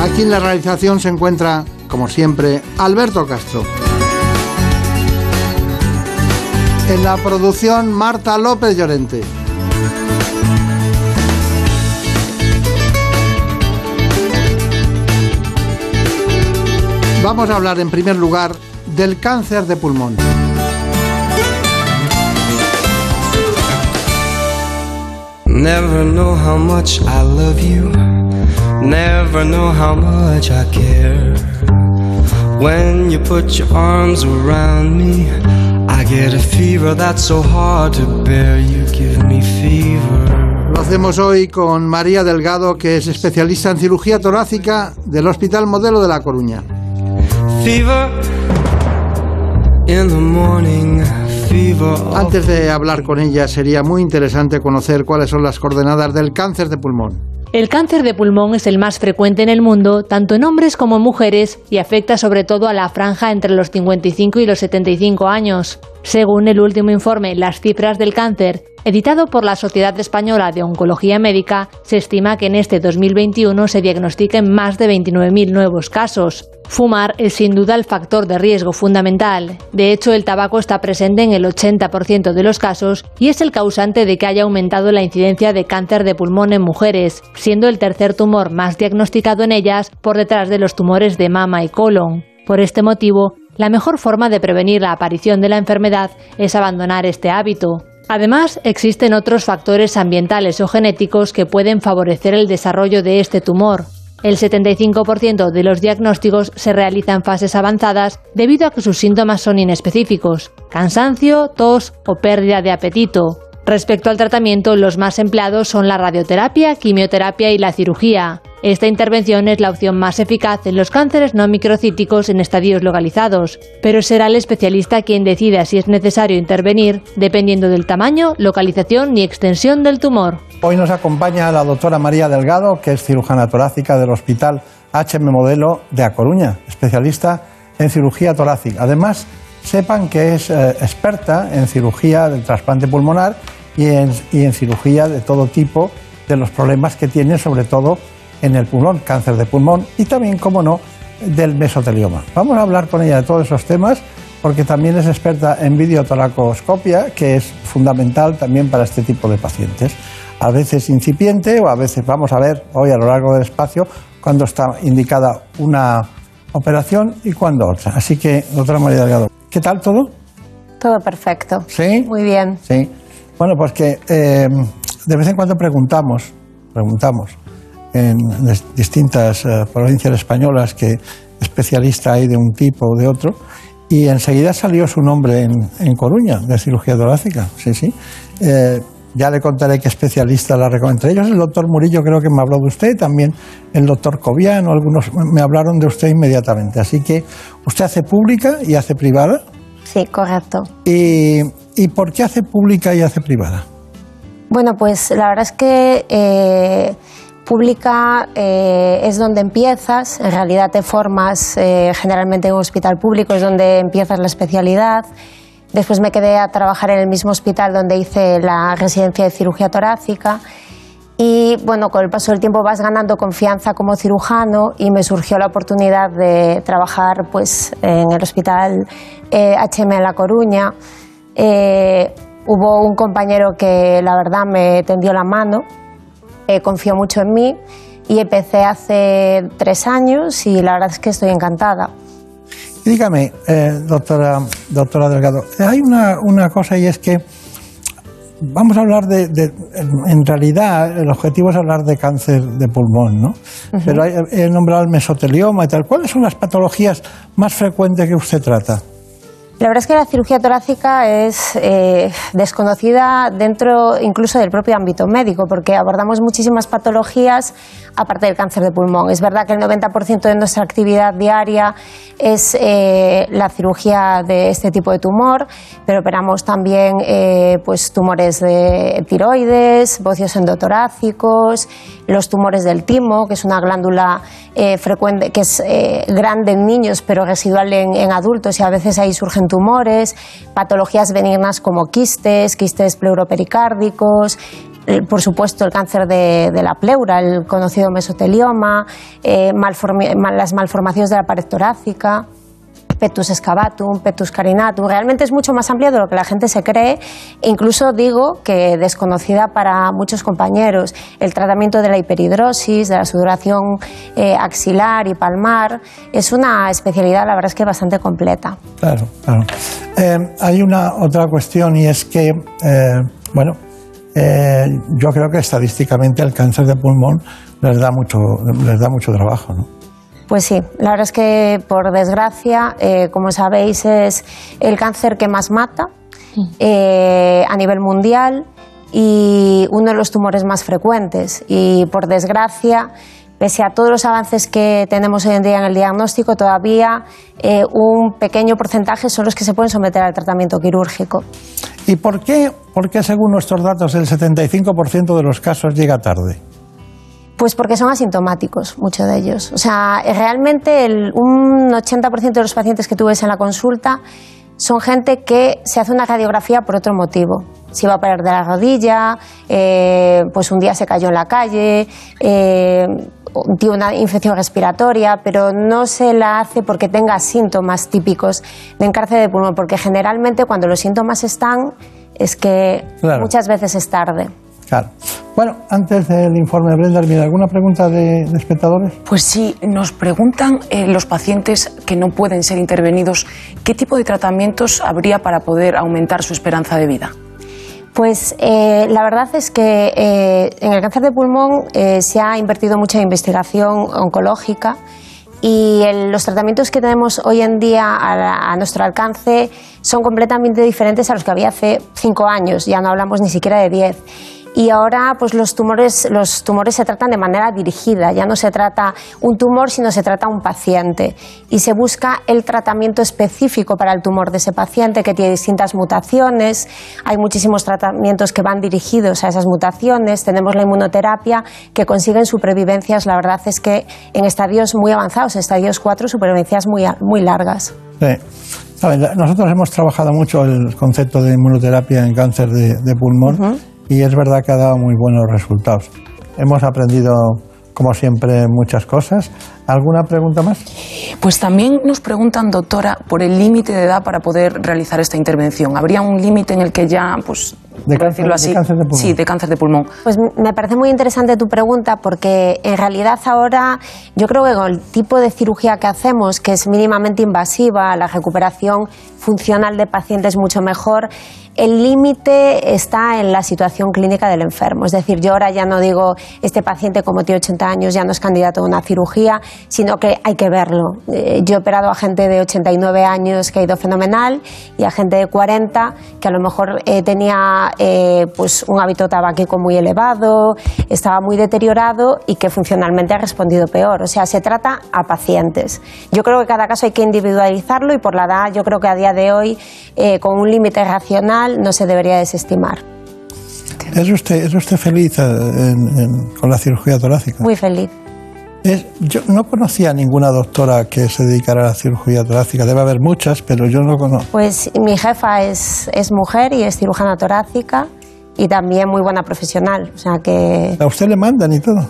Aquí en la realización se encuentra, como siempre, Alberto Castro. En la producción, Marta López Llorente. Vamos a hablar en primer lugar del cáncer de pulmón. Never know how much I love you. Never know how much I care. When you put your arms around me, I get a fever that's so hard to bear. You give me fever. Lo hacemos hoy con María Delgado, que es especialista en cirugía torácica del Hospital Modelo de La Coruña. Fever in the morning. Antes de hablar con ella, sería muy interesante conocer cuáles son las coordenadas del cáncer de pulmón. El cáncer de pulmón es el más frecuente en el mundo, tanto en hombres como en mujeres, y afecta sobre todo a la franja entre los 55 y los 75 años. Según el último informe Las cifras del cáncer, editado por la Sociedad Española de Oncología Médica, se estima que en este 2021 se diagnostiquen más de 29.000 nuevos casos. Fumar es sin duda el factor de riesgo fundamental. De hecho, el tabaco está presente en el 80% de los casos y es el causante de que haya aumentado la incidencia de cáncer de pulmón en mujeres, siendo el tercer tumor más diagnosticado en ellas por detrás de los tumores de mama y colon. Por este motivo, la mejor forma de prevenir la aparición de la enfermedad es abandonar este hábito. Además, existen otros factores ambientales o genéticos que pueden favorecer el desarrollo de este tumor. El 75% de los diagnósticos se realiza en fases avanzadas debido a que sus síntomas son inespecíficos, cansancio, tos o pérdida de apetito. Respecto al tratamiento, los más empleados son la radioterapia, quimioterapia y la cirugía. Esta intervención es la opción más eficaz en los cánceres no microcíticos en estadios localizados, pero será el especialista quien decida si es necesario intervenir, dependiendo del tamaño, localización y extensión del tumor. Hoy nos acompaña la doctora María Delgado, que es cirujana torácica del Hospital HM Modelo de A Coruña, especialista en cirugía torácica. Además, sepan que es eh, experta en cirugía del trasplante pulmonar y en, y en cirugía de todo tipo de los problemas que tiene, sobre todo en el pulmón, cáncer de pulmón y también, como no, del mesotelioma. Vamos a hablar con ella de todos esos temas porque también es experta en videotoracoscopia, que es fundamental también para este tipo de pacientes. A veces incipiente o a veces, vamos a ver hoy a lo largo del espacio, cuando está indicada una operación y cuando otra. Así que, doctora María Delgado, ¿qué tal todo? Todo perfecto. ¿Sí? Muy bien. Sí. Bueno, pues que eh, de vez en cuando preguntamos, preguntamos en distintas eh, provincias españolas que especialista hay de un tipo o de otro, y enseguida salió su nombre en, en Coruña, de cirugía torácica. Sí, sí. Eh, ya le contaré qué especialista la recomiendo. Entre ellos el doctor Murillo creo que me habló de usted, también el doctor Cobiano, algunos me hablaron de usted inmediatamente. Así que usted hace pública y hace privada. Sí, correcto. ¿Y, y por qué hace pública y hace privada? Bueno, pues la verdad es que eh, pública eh, es donde empiezas, en realidad te formas eh, generalmente en un hospital público, es donde empiezas la especialidad. Después me quedé a trabajar en el mismo hospital donde hice la residencia de cirugía torácica. Y bueno, con el paso del tiempo vas ganando confianza como cirujano y me surgió la oportunidad de trabajar pues, en el hospital eh, HM La Coruña. Eh, hubo un compañero que la verdad me tendió la mano, eh, confió mucho en mí y empecé hace tres años y la verdad es que estoy encantada. Y dígame, eh, doctora, doctora Delgado, hay una, una cosa y es que vamos a hablar de, de- en realidad el objetivo es hablar de cáncer de pulmón, ¿no? Pero he nombrado el mesotelioma y tal. ¿Cuáles son las patologías más frecuentes que usted trata? La verdad es que la cirugía torácica es eh, desconocida dentro incluso del propio ámbito médico, porque abordamos muchísimas patologías aparte del cáncer de pulmón. Es verdad que el 90% de nuestra actividad diaria es eh, la cirugía de este tipo de tumor, pero operamos también eh, pues, tumores de tiroides, bocios endotorácicos, los tumores del timo, que es una glándula frecuente, que es grande en niños pero residual en, adultos y a veces ahí surgen tumores, patologías benignas como quistes, quistes pleuropericárdicos, por supuesto el cáncer de, la pleura, el conocido mesotelioma, eh, las malformaciones de la pared torácica petus excavatum, petus carinatum. Realmente es mucho más amplia de lo que la gente se cree incluso digo que desconocida para muchos compañeros. El tratamiento de la hiperhidrosis, de la sudoración eh, axilar y palmar, es una especialidad, la verdad es que bastante completa. Claro, claro. Eh, hay una otra cuestión y es que, eh, bueno, yo creo que estadísticamente el cáncer de pulmón les da mucho, les da mucho trabajo, ¿no? Pues sí, la verdad es que por desgracia, eh, como sabéis, es el cáncer que más mata eh, a nivel mundial y uno de los tumores más frecuentes. Y por desgracia, pese a todos los avances que tenemos hoy en día en el diagnóstico, todavía eh, un pequeño porcentaje son los que se pueden someter al tratamiento quirúrgico. ¿Y por qué, por qué según nuestros datos, el 75% de los casos llega tarde? Pues porque son asintomáticos, muchos de ellos. O sea, realmente un 80% de los pacientes que tú ves en la consulta son gente que se hace una radiografía por otro motivo. Si va a perder de la rodilla, eh, pues un día se cayó en la calle, eh, tiene una infección respiratoria, pero no se la hace porque tenga síntomas típicos de encárcel de pulmón, porque generalmente cuando los síntomas están es que muchas veces es tarde. Claro. Bueno, antes del informe, Brenda, ¿mira alguna pregunta de, espectadores? Pues sí, nos preguntan eh, los pacientes que no pueden ser intervenidos, ¿qué tipo de tratamientos habría para poder aumentar su esperanza de vida? Pues eh, la verdad es que eh, en el cáncer de pulmón se ha invertido mucha investigación oncológica y los tratamientos que tenemos hoy en día a, a, nuestro alcance son completamente diferentes a los que había hace cinco años, ya no hablamos ni siquiera de diez y ahora pues los tumores, los tumores se tratan de manera dirigida, ya no se trata un tumor, sino se trata un paciente. Y se busca el tratamiento específico para el tumor de ese paciente que tiene distintas mutaciones, hay muchísimos tratamientos que van dirigidos a esas mutaciones, tenemos la inmunoterapia que consiguen supervivencias, la verdad es que en estadios muy avanzados, estadios 4, supervivencias muy, muy largas. Nosotros hemos trabajado mucho el concepto de inmunoterapia en cáncer de, pulmón y es verdad que ha dado muy buenos resultados. Hemos aprendido, como siempre, muchas cosas. ¿Alguna pregunta más? Pues también nos preguntan, doctora, por el límite de edad para poder realizar esta intervención. ¿Habría un límite en el que ya, pues, de cáncer, así, de cáncer de pulmón. Sí, de cáncer de pulmón. Pues me parece muy interesante tu pregunta porque en realidad ahora yo creo que con el tipo de cirugía que hacemos, que es mínimamente invasiva, la recuperación funcional de pacientes mucho mejor, el límite está en la situación clínica del enfermo. Es decir, yo ahora ya no digo, este paciente como tiene 80 años ya no es candidato a una cirugía, sino que hay que verlo. Eh, yo he operado a gente de 89 años que ha ido fenomenal y a gente de 40 que a lo mejor eh, tenía eh, pues un hábito tabáquico muy elevado, estaba muy deteriorado y que funcionalmente ha respondido peor. O sea, se trata a pacientes. Yo creo que cada caso hay que individualizarlo y por la edad yo creo que a día de hoy, con un límite racional, no se debería desestimar. ¿Es usted, es usted feliz eh, con la cirugía torácica? Muy feliz. yo no conocía a ninguna doctora que se dedicara a la cirugía torácica. Debe haber muchas, pero yo no conozco. Pues mi jefa es, es mujer y es cirujana torácica y también muy buena profesional. O sea que... ¿A usted le mandan y todo?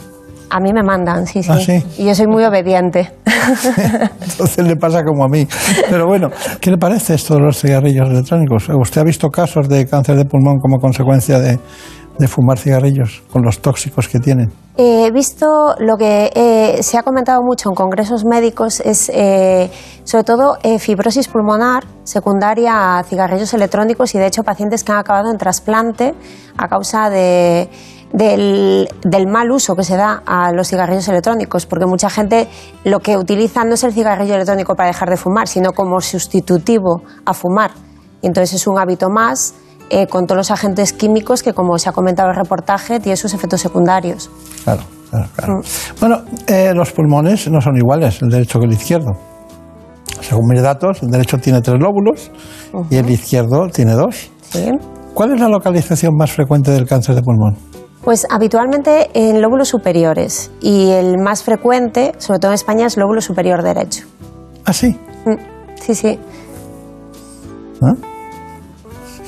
A mí me mandan, sí, ¿Ah, sí. Y yo soy muy obediente. Entonces le pasa como a mí. Pero bueno, ¿qué le parece esto de los cigarrillos electrónicos? ¿Usted ha visto casos de cáncer de pulmón como consecuencia de, fumar cigarrillos con los tóxicos que tienen? He visto lo que eh, se ha comentado mucho en congresos médicos es eh, sobre todo eh, fibrosis pulmonar secundaria a cigarrillos electrónicos y de hecho pacientes que han acabado en trasplante a causa de del, del, mal uso que se da a los cigarrillos electrónicos, porque mucha gente lo que utiliza no es el cigarrillo electrónico para dejar de fumar, sino como sustitutivo a fumar. Y entonces es un hábito más eh, con todos los agentes químicos que, como se ha comentado en el reportaje, tiene sus efectos secundarios. Claro, claro, claro. Mm. Bueno, eh, los pulmones no son iguales, el derecho que el izquierdo. Según mis datos, el derecho tiene tres lóbulos y el izquierdo tiene dos. Sí. ¿Cuál es la localización más frecuente del cáncer de pulmón? Pues habitualmente en lóbulos superiores y el más frecuente, sobre todo en España, es lóbulo superior derecho. ¿Ah, sí? Mm, sí, sí. ¿Ah?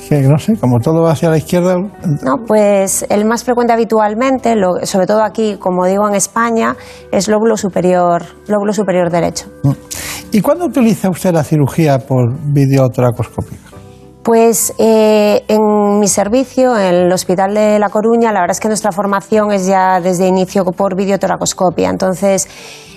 Que no sé, como todo va hacia la izquierda. No, pues el más frecuente habitualmente, sobre todo aquí, como digo en España, es lóbulo superior, lóbulo superior derecho. Mm. ¿Y cuándo utiliza usted la cirugía por videotoracoscópica? Pues eh, en mi servicio, en el Hospital de La Coruña, la verdad es que nuestra formación es ya desde inicio por videotoracoscopia. Entonces,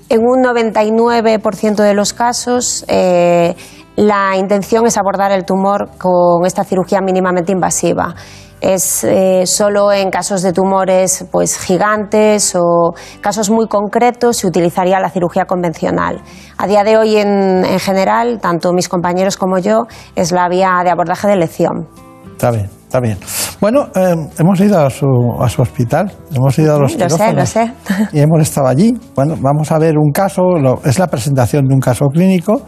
en un 99% de los casos, eh, la intención es abordar el tumor con esta cirugía mínimamente invasiva es eh, solo en casos de tumores pues gigantes o casos muy concretos se utilizaría la cirugía convencional. A día de hoy en, general, tanto mis compañeros como yo, es la vía de abordaje de elección. Está bien, está bien. Bueno, eh, hemos ido a su, a su hospital, hemos ido a los Lo sé, lo sé. Y hemos estado allí. Bueno, vamos a ver un caso, es la presentación de un caso clínico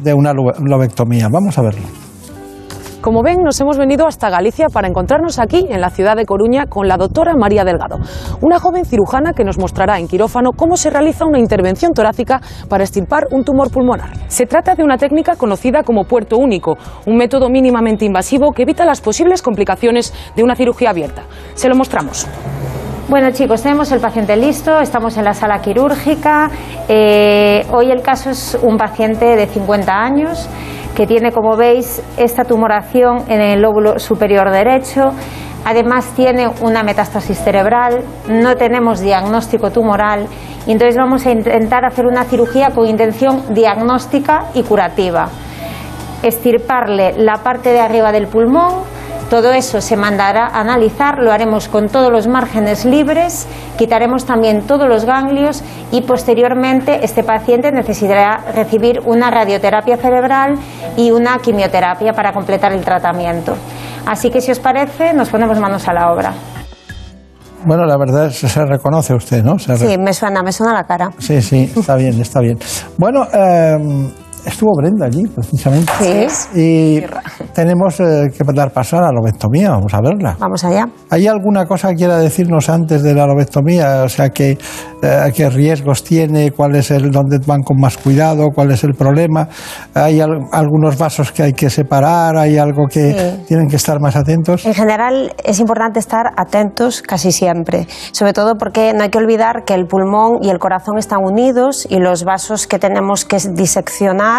de una lobectomía. Vamos a verlo. Como ven, nos hemos venido hasta Galicia para encontrarnos aquí, en la ciudad de Coruña, con la doctora María Delgado, una joven cirujana que nos mostrará en quirófano cómo se realiza una intervención torácica para extirpar un tumor pulmonar. Se trata de una técnica conocida como puerto único, un método mínimamente invasivo que evita las posibles complicaciones de una cirugía abierta. Se lo mostramos. Bueno chicos, tenemos el paciente listo, estamos en la sala quirúrgica. Eh, hoy el caso es un paciente de 50 años que tiene, como veis, esta tumoración en el lóbulo superior derecho. Además tiene una metástasis cerebral, no tenemos diagnóstico tumoral y entonces vamos a intentar hacer una cirugía con intención diagnóstica y curativa. Estirparle la parte de arriba del pulmón, todo eso se mandará a analizar, lo haremos con todos los márgenes libres, quitaremos también todos los ganglios y posteriormente este paciente necesitará recibir una radioterapia cerebral y una quimioterapia para completar el tratamiento. Así que si os parece, nos ponemos manos a la obra. Bueno, la verdad es que se reconoce usted, ¿no? sí, me suena, me suena la cara. Sí, sí, está bien, está bien. Bueno, eh, Estuvo Brenda allí, precisamente. Sí. Y tenemos eh, que dar paso a la lobectomía, vamos a verla. Vamos allá. ¿Hay alguna cosa que quiera decirnos antes de la lobectomía? O sea, que, eh, qué riesgos tiene, cuál es el, dónde van con más cuidado, cuál es el problema. ¿Hay algunos vasos que hay que separar? ¿Hay algo que tienen que estar más atentos? En general es importante estar atentos casi siempre, sobre todo porque no hay que olvidar que el pulmón y el corazón están unidos y los vasos que tenemos que diseccionar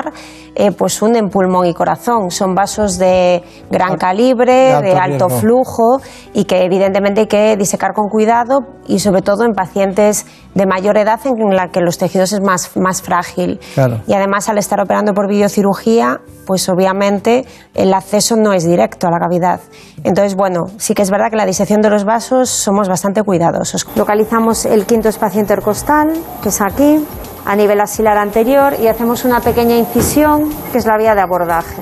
eh, pues unen pulmón y corazón. Son vasos de gran calibre, de alto, flujo y que evidentemente hay que disecar con cuidado y sobre todo en pacientes de mayor edad en la que los tejidos es más, más frágil. Y además al estar operando por videocirugía, pues obviamente el acceso no es directo a la cavidad. Entonces, bueno, sí que es verdad que la disección de los vasos somos bastante cuidadosos. Localizamos el quinto espacio intercostal, que es aquí a nivel axilar anterior y hacemos una pequeña incisión que es la vía de abordaje.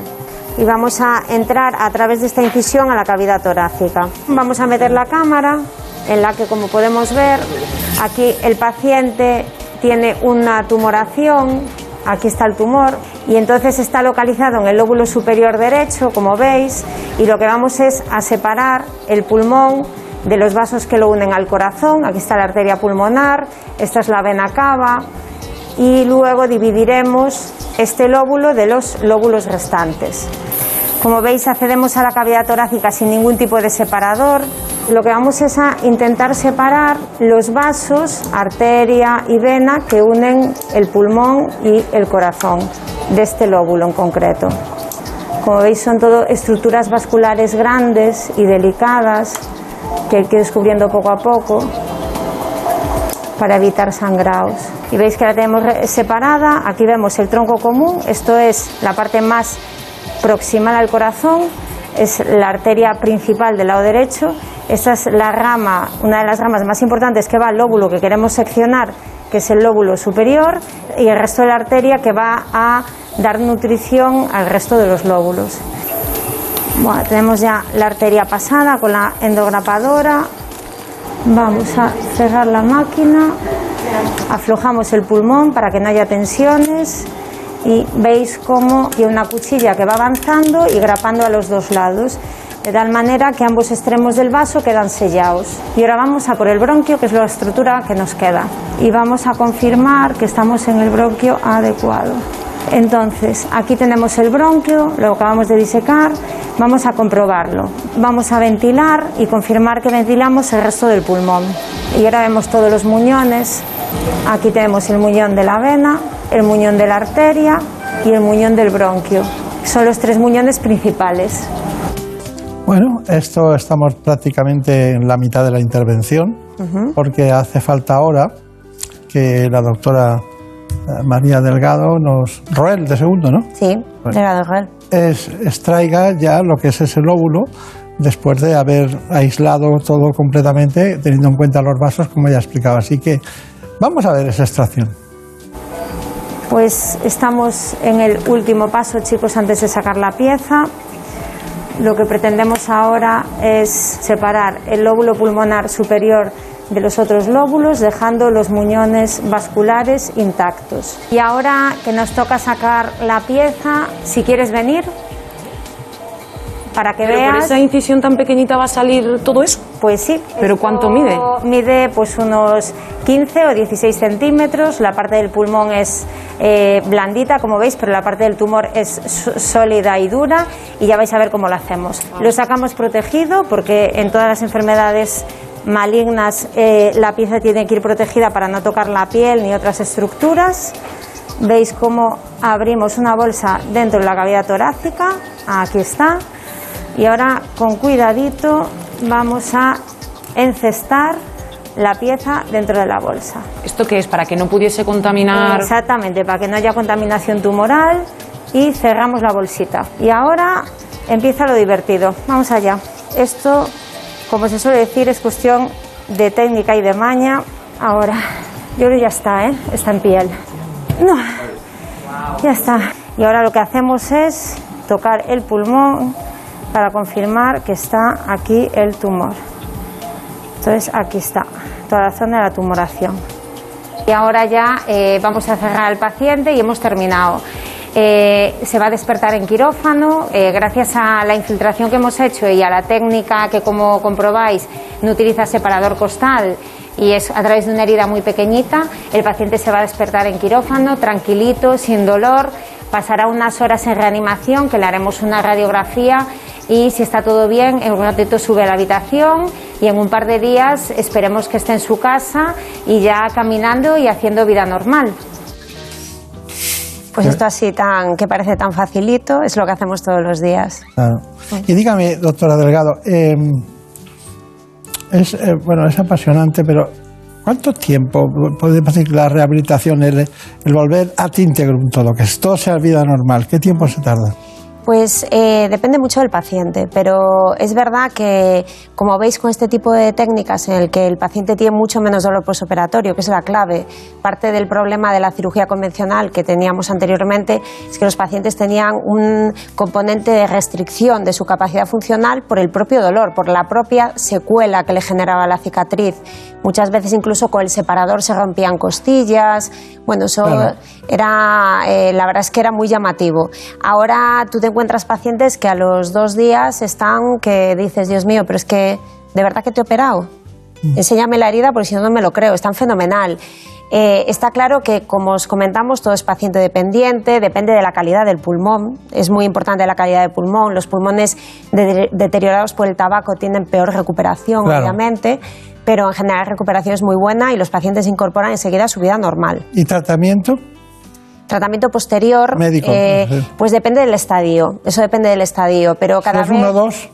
Y vamos a entrar a través de esta incisión a la cavidad torácica. Vamos a meter la cámara en la que, como podemos ver, aquí el paciente tiene una tumoración, aquí está el tumor, y entonces está localizado en el lóbulo superior derecho, como veis, y lo que vamos es a separar el pulmón de los vasos que lo unen al corazón. Aquí está la arteria pulmonar, esta es la vena cava, y luego dividiremos este lóbulo de los lóbulos restantes. Como veis, accedemos a la cavidad torácica sin ningún tipo de separador. Lo que vamos es a intentar separar los vasos, arteria y vena que unen el pulmón y el corazón de este lóbulo en concreto. Como veis, son todo estructuras vasculares grandes y delicadas que hay que ir descubriendo poco a poco para evitar sangrados. Y veis que la tenemos separada, aquí vemos el tronco común, esto es la parte más proximal al corazón, es la arteria principal del lado derecho. Esta es la rama, una de las ramas más importantes que va al lóbulo que queremos seccionar, que es el lóbulo superior, y el resto de la arteria que va a dar nutrición al resto de los lóbulos. Bueno, tenemos ya la arteria pasada con la endograpadora. Vamos a cerrar la máquina, aflojamos el pulmón para que no haya tensiones y veis cómo hay una cuchilla que va avanzando y grapando a los dos lados, de tal manera que ambos extremos del vaso quedan sellados. Y ahora vamos a por el bronquio, que es la estructura que nos queda, y vamos a confirmar que estamos en el bronquio adecuado. Entonces, aquí tenemos el bronquio, lo acabamos de disecar, vamos a comprobarlo. Vamos a ventilar y confirmar que ventilamos el resto del pulmón. Y ahora vemos todos los muñones. Aquí tenemos el muñón de la vena, el muñón de la arteria y el muñón del bronquio. Son los tres muñones principales. Bueno, esto estamos prácticamente en la mitad de la intervención, porque hace falta ahora que la doctora María Delgado nos... Roel, de segundo, ¿no? Sí, Delgado Roel. Es, extraiga ya lo que es ese lóbulo después de haber aislado todo completamente, teniendo en cuenta los vasos, como ya explicaba. Así que vamos a ver esa extracción. Pues estamos en el último paso, chicos, antes de sacar la pieza. Lo que pretendemos ahora es separar el lóbulo pulmonar superior de los otros lóbulos, dejando los muñones vasculares intactos. Y ahora que nos toca sacar la pieza, si quieres venir, para que Pero veas. por esa incisión tan pequeñita va a salir todo eso. Pues sí. ¿Pero cuánto mide? Mide pues unos 15 o 16 centímetros. La parte del pulmón es eh, blandita, como veis, pero la parte del tumor es sólida y dura. Y ya vais a ver cómo lo hacemos. Lo sacamos protegido porque en todas las enfermedades malignas eh, la pieza tiene que ir protegida para no tocar la piel ni otras estructuras. Veis cómo abrimos una bolsa dentro de la cavidad torácica. Aquí está. Y ahora con cuidadito vamos a encestar la pieza dentro de la bolsa. ¿Esto qué es? Para que no pudiese contaminar. Exactamente, para que no haya contaminación tumoral y cerramos la bolsita. Y ahora empieza lo divertido. Vamos allá. Esto, como se suele decir, es cuestión de técnica y de maña. Ahora, yo creo que ya está, ¿eh? Está en piel. No, ya está. Y ahora lo que hacemos es tocar el pulmón para confirmar que está aquí el tumor. Entonces, aquí está, toda la zona de la tumoración. Y ahora ya eh, vamos a cerrar al paciente y hemos terminado. Eh, se va a despertar en quirófano. eh, gracias a la infiltración que hemos hecho y a la técnica que, como comprobáis, no utiliza separador costal y es a través de una herida muy pequeñita, el paciente se va a despertar en quirófano, tranquilito, sin dolor. Pasará unas horas en reanimación, que le haremos una radiografía y si está todo bien, en un ratito sube a la habitación y en un par de días esperemos que esté en su casa y ya caminando y haciendo vida normal. Pues esto así tan que parece tan facilito es lo que hacemos todos los días. Claro. Y dígame, doctora Delgado, eh, es, eh, bueno, es apasionante, pero ¿cuánto tiempo puede pasar la rehabilitación, el, el volver a íntegro todo, que todo sea vida normal? ¿Qué tiempo se tarda? Pues eh, depende mucho del paciente, pero es verdad que, como veis con este tipo de técnicas en el que el paciente tiene mucho menos dolor postoperatorio, que es la clave, parte del problema de la cirugía convencional que teníamos anteriormente es que los pacientes tenían un componente de restricción de su capacidad funcional por el propio dolor, por la propia secuela que le generaba la cicatriz. Muchas veces incluso con el separador se rompían costillas. Bueno, eso Claro. era, eh, la verdad es que era muy llamativo. Ahora tú te encuentras pacientes que a los dos días están que dices, Dios mío, pero es que de verdad que te he operado. Enséñame la herida porque si no, no me lo creo. Están fenomenal. Eh, está claro que, como os comentamos, todo es paciente dependiente, depende de la calidad del pulmón. Es muy importante la calidad del pulmón. Los pulmones de- deteriorados por el tabaco tienen peor recuperación, Claro. obviamente, pero en general la recuperación es muy buena y los pacientes se incorporan enseguida a su vida normal. ¿Y tratamiento? Tratamiento posterior, Médico, eh, sí. pues depende del estadio. Eso depende del estadio, pero cada ¿Es vez. uno o dos?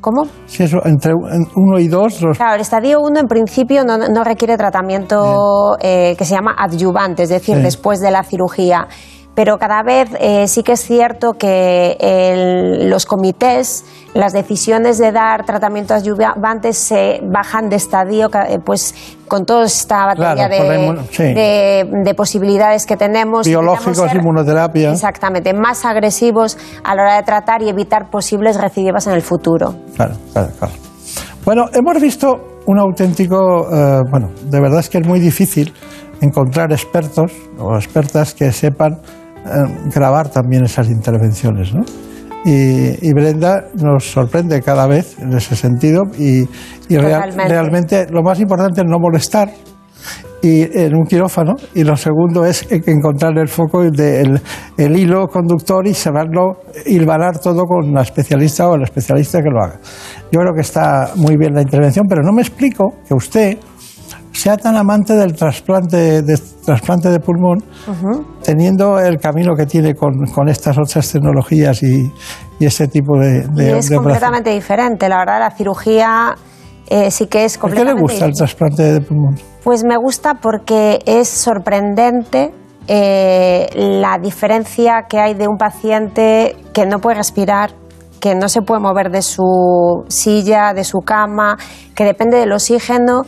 ¿Cómo? Si es entre un- uno y dos, los- Claro, el estadio 1 en principio no, no requiere tratamiento eh, que se llama adyuvante, es decir, Sí. después de la cirugía. Pero cada vez eh, sí que es cierto que el- los comités las decisiones de dar tratamientos adyuvantes se bajan de estadio, eh, pues con toda esta batería de, posibilidades que tenemos. Biológicos, inmunoterapia. Exactamente, más agresivos a la hora de tratar y evitar posibles recidivas en el futuro. Claro, claro, claro. Bueno, hemos visto un auténtico, eh, bueno, de verdad es que es muy difícil encontrar expertos o expertas que sepan eh, grabar también esas intervenciones, ¿no? Y, Brenda nos sorprende cada vez en ese sentido y, realmente lo más importante es no molestar y en un quirófano y lo segundo es encontrar el foco del el hilo conductor y saberlo hilvanar todo con la especialista o el especialista que lo haga. Yo creo que está muy bien la intervención, pero no me explico que usted sea tan amante del trasplante de, trasplante de pulmón, teniendo el camino que tiene con, con estas otras tecnologías y, y ese tipo de... de es completamente diferente, la verdad, la cirugía eh, sí que es completamente ¿Por qué le gusta el trasplante de pulmón? Pues me gusta porque es sorprendente eh, la diferencia que hay de un paciente que no puede respirar, que no se puede mover de su silla, de su cama, que depende del oxígeno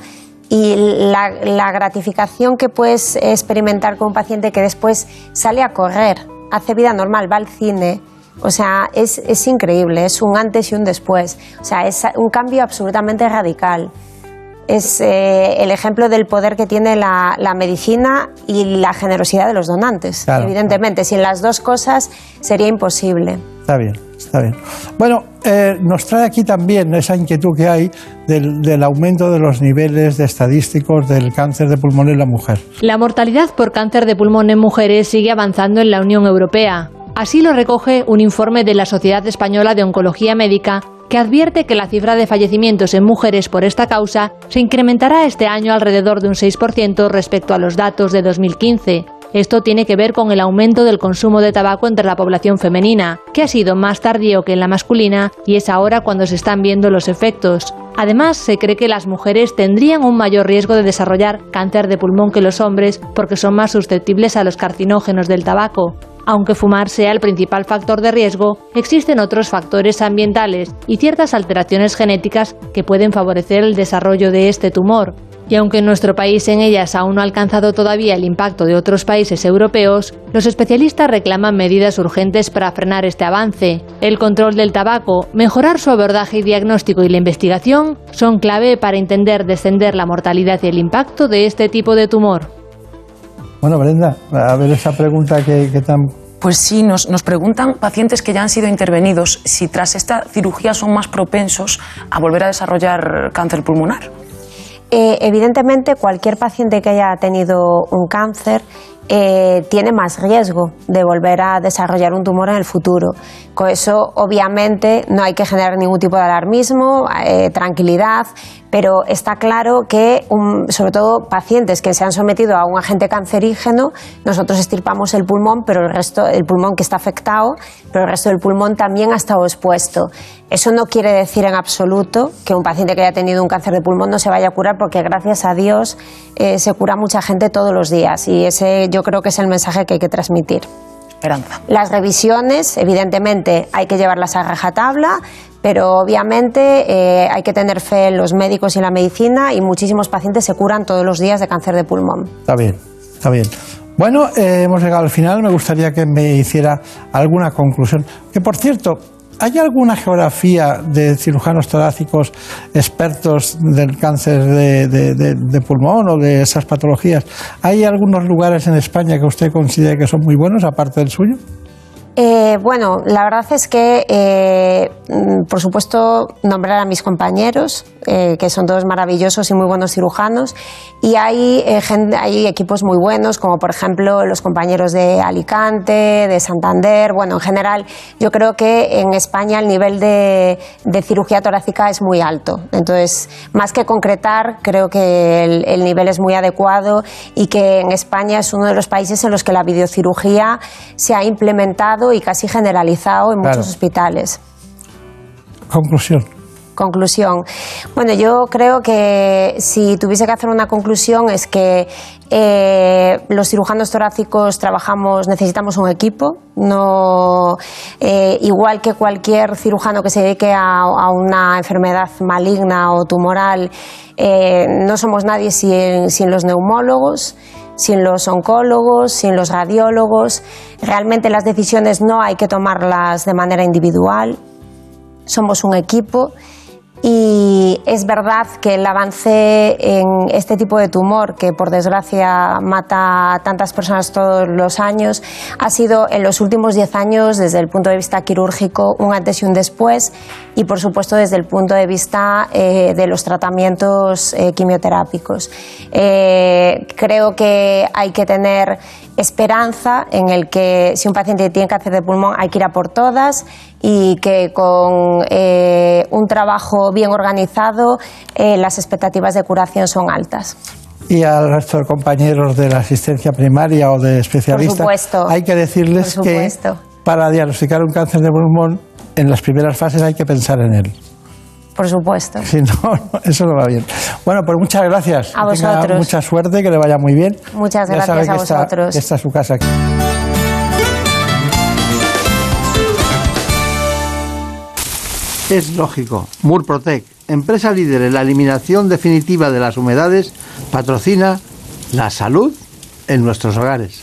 y la, gratificación que puedes experimentar con un paciente que después sale a correr, hace vida normal, va al cine. O sea, es, es increíble, es un antes y un después. O sea, es un cambio absolutamente radical es eh, el ejemplo del poder que tiene la, medicina y la generosidad de los donantes. Evidentemente, sin las dos cosas sería imposible. Está bien, está bien. Bueno, eh, nos trae aquí también esa inquietud que hay del, aumento de los niveles de estadísticos del cáncer de pulmón en la mujer. La mortalidad por cáncer de pulmón en mujeres sigue avanzando en la Unión Europea. Así lo recoge un informe de la Sociedad Española de Oncología Médica que advierte que la cifra de fallecimientos en mujeres por esta causa se incrementará este año alrededor de un 6% respecto a los datos de 2015, esto tiene que ver con el aumento del consumo de tabaco entre la población femenina, que ha sido más tardío que en la masculina y es ahora cuando se están viendo los efectos. Además, se cree que las mujeres tendrían un mayor riesgo de desarrollar cáncer de pulmón que los hombres porque son más susceptibles a los carcinógenos del tabaco. Aunque fumar sea el principal factor de riesgo, existen otros factores ambientales y ciertas alteraciones genéticas que pueden favorecer el desarrollo de este tumor. Y aunque en nuestro país en ellas aún no ha alcanzado todavía el impacto de otros países europeos, los especialistas reclaman medidas urgentes para frenar este avance. El control del tabaco, mejorar su abordaje y diagnóstico y la investigación son clave para entender descender la mortalidad y el impacto de este tipo de tumor. Bueno, Brenda, a ver esa pregunta que, tan pues sí, nos, nos, preguntan pacientes que ya han sido intervenidos si tras esta cirugía son más propensos a volver a desarrollar cáncer pulmonar. Eh, evidentemente, cualquier paciente que haya tenido un cáncer eh, tiene más riesgo de volver a desarrollar un tumor en el futuro. Con eso, obviamente, no hay que generar ningún tipo de alarmismo, eh, tranquilidad, pero está claro que, sobre todo pacientes que se han sometido a un agente cancerígeno, nosotros estirpamos el pulmón, pero el resto, el pulmón que está afectado, pero el resto del pulmón también ha estado expuesto. Eso no quiere decir en absoluto que un paciente que haya tenido un cáncer de pulmón no se vaya a curar, porque gracias a Dios eh, se cura mucha gente todos los días y ese yo creo que es el mensaje que hay que transmitir. Esperanza. Las revisiones, evidentemente, hay que llevarlas a rajatabla, pero obviamente eh, hay que tener fe en los médicos y en la medicina y muchísimos pacientes se curan todos los días de cáncer de pulmón. Está bien, está bien. Bueno, eh, hemos llegado al final. Me gustaría que me hiciera alguna conclusión. Que por cierto, ¿Hay alguna geografía de cirujanos torácicos expertos del cáncer de, pulmón o de esas patologías? ¿Hay algunos lugares en España que usted considere que son muy buenos, aparte del suyo? Eh, bueno, la verdad es que, eh, mm, por supuesto, nombrar a mis compañeros, eh, que son todos maravillosos y muy buenos cirujanos, y hay, hay equipos muy buenos, como por ejemplo los compañeros de Alicante, de Santander. Bueno, en general, yo creo que en España el nivel de, cirugía torácica es muy alto. Entonces, más que concretar, creo que el, el nivel es muy adecuado y que en España es uno de los países en los que la videocirugía se ha implementado y casi generalizado en muchos hospitales. Conclusión. Conclusión. Bueno, yo creo que si tuviese que hacer una conclusión es que eh, los cirujanos torácicos trabajamos, necesitamos un equipo. No, eh, igual que cualquier cirujano que se dedique a, a una enfermedad maligna o tumoral, eh, no somos nadie sin, sin los neumólogos sin los oncólogos, sin los radiólogos. Realmente las decisiones no hay que tomarlas de manera individual. Somos un equipo y es verdad que el avance en este tipo de tumor, que por desgracia mata a tantas personas todos los años, ha sido en los últimos 10 años, desde el punto de vista quirúrgico, un antes y un después, y por supuesto desde el punto de vista eh, de los tratamientos eh, quimioterápicos. Eh, creo que hay que tener esperanza en el que si un paciente tiene cáncer de pulmón hay que ir a por todas y que con eh, un trabajo bien organizado eh, las expectativas de curación son altas. Y al resto de compañeros de la asistencia primaria o de especialistas, supuesto. hay que decirles Por que para diagnosticar un cáncer de pulmón, en las primeras fases hay que pensar en él. Por supuesto. Si no, eso no va bien. Bueno, pues muchas gracias. A Que tenga vosotros. mucha suerte, que le vaya muy bien. Muchas Ya gracias sabe a que está- vosotros. que esta es su casa. Es lógico. Murprotec, empresa líder en la eliminación definitiva de las humedades, patrocina la salud en nuestros hogares.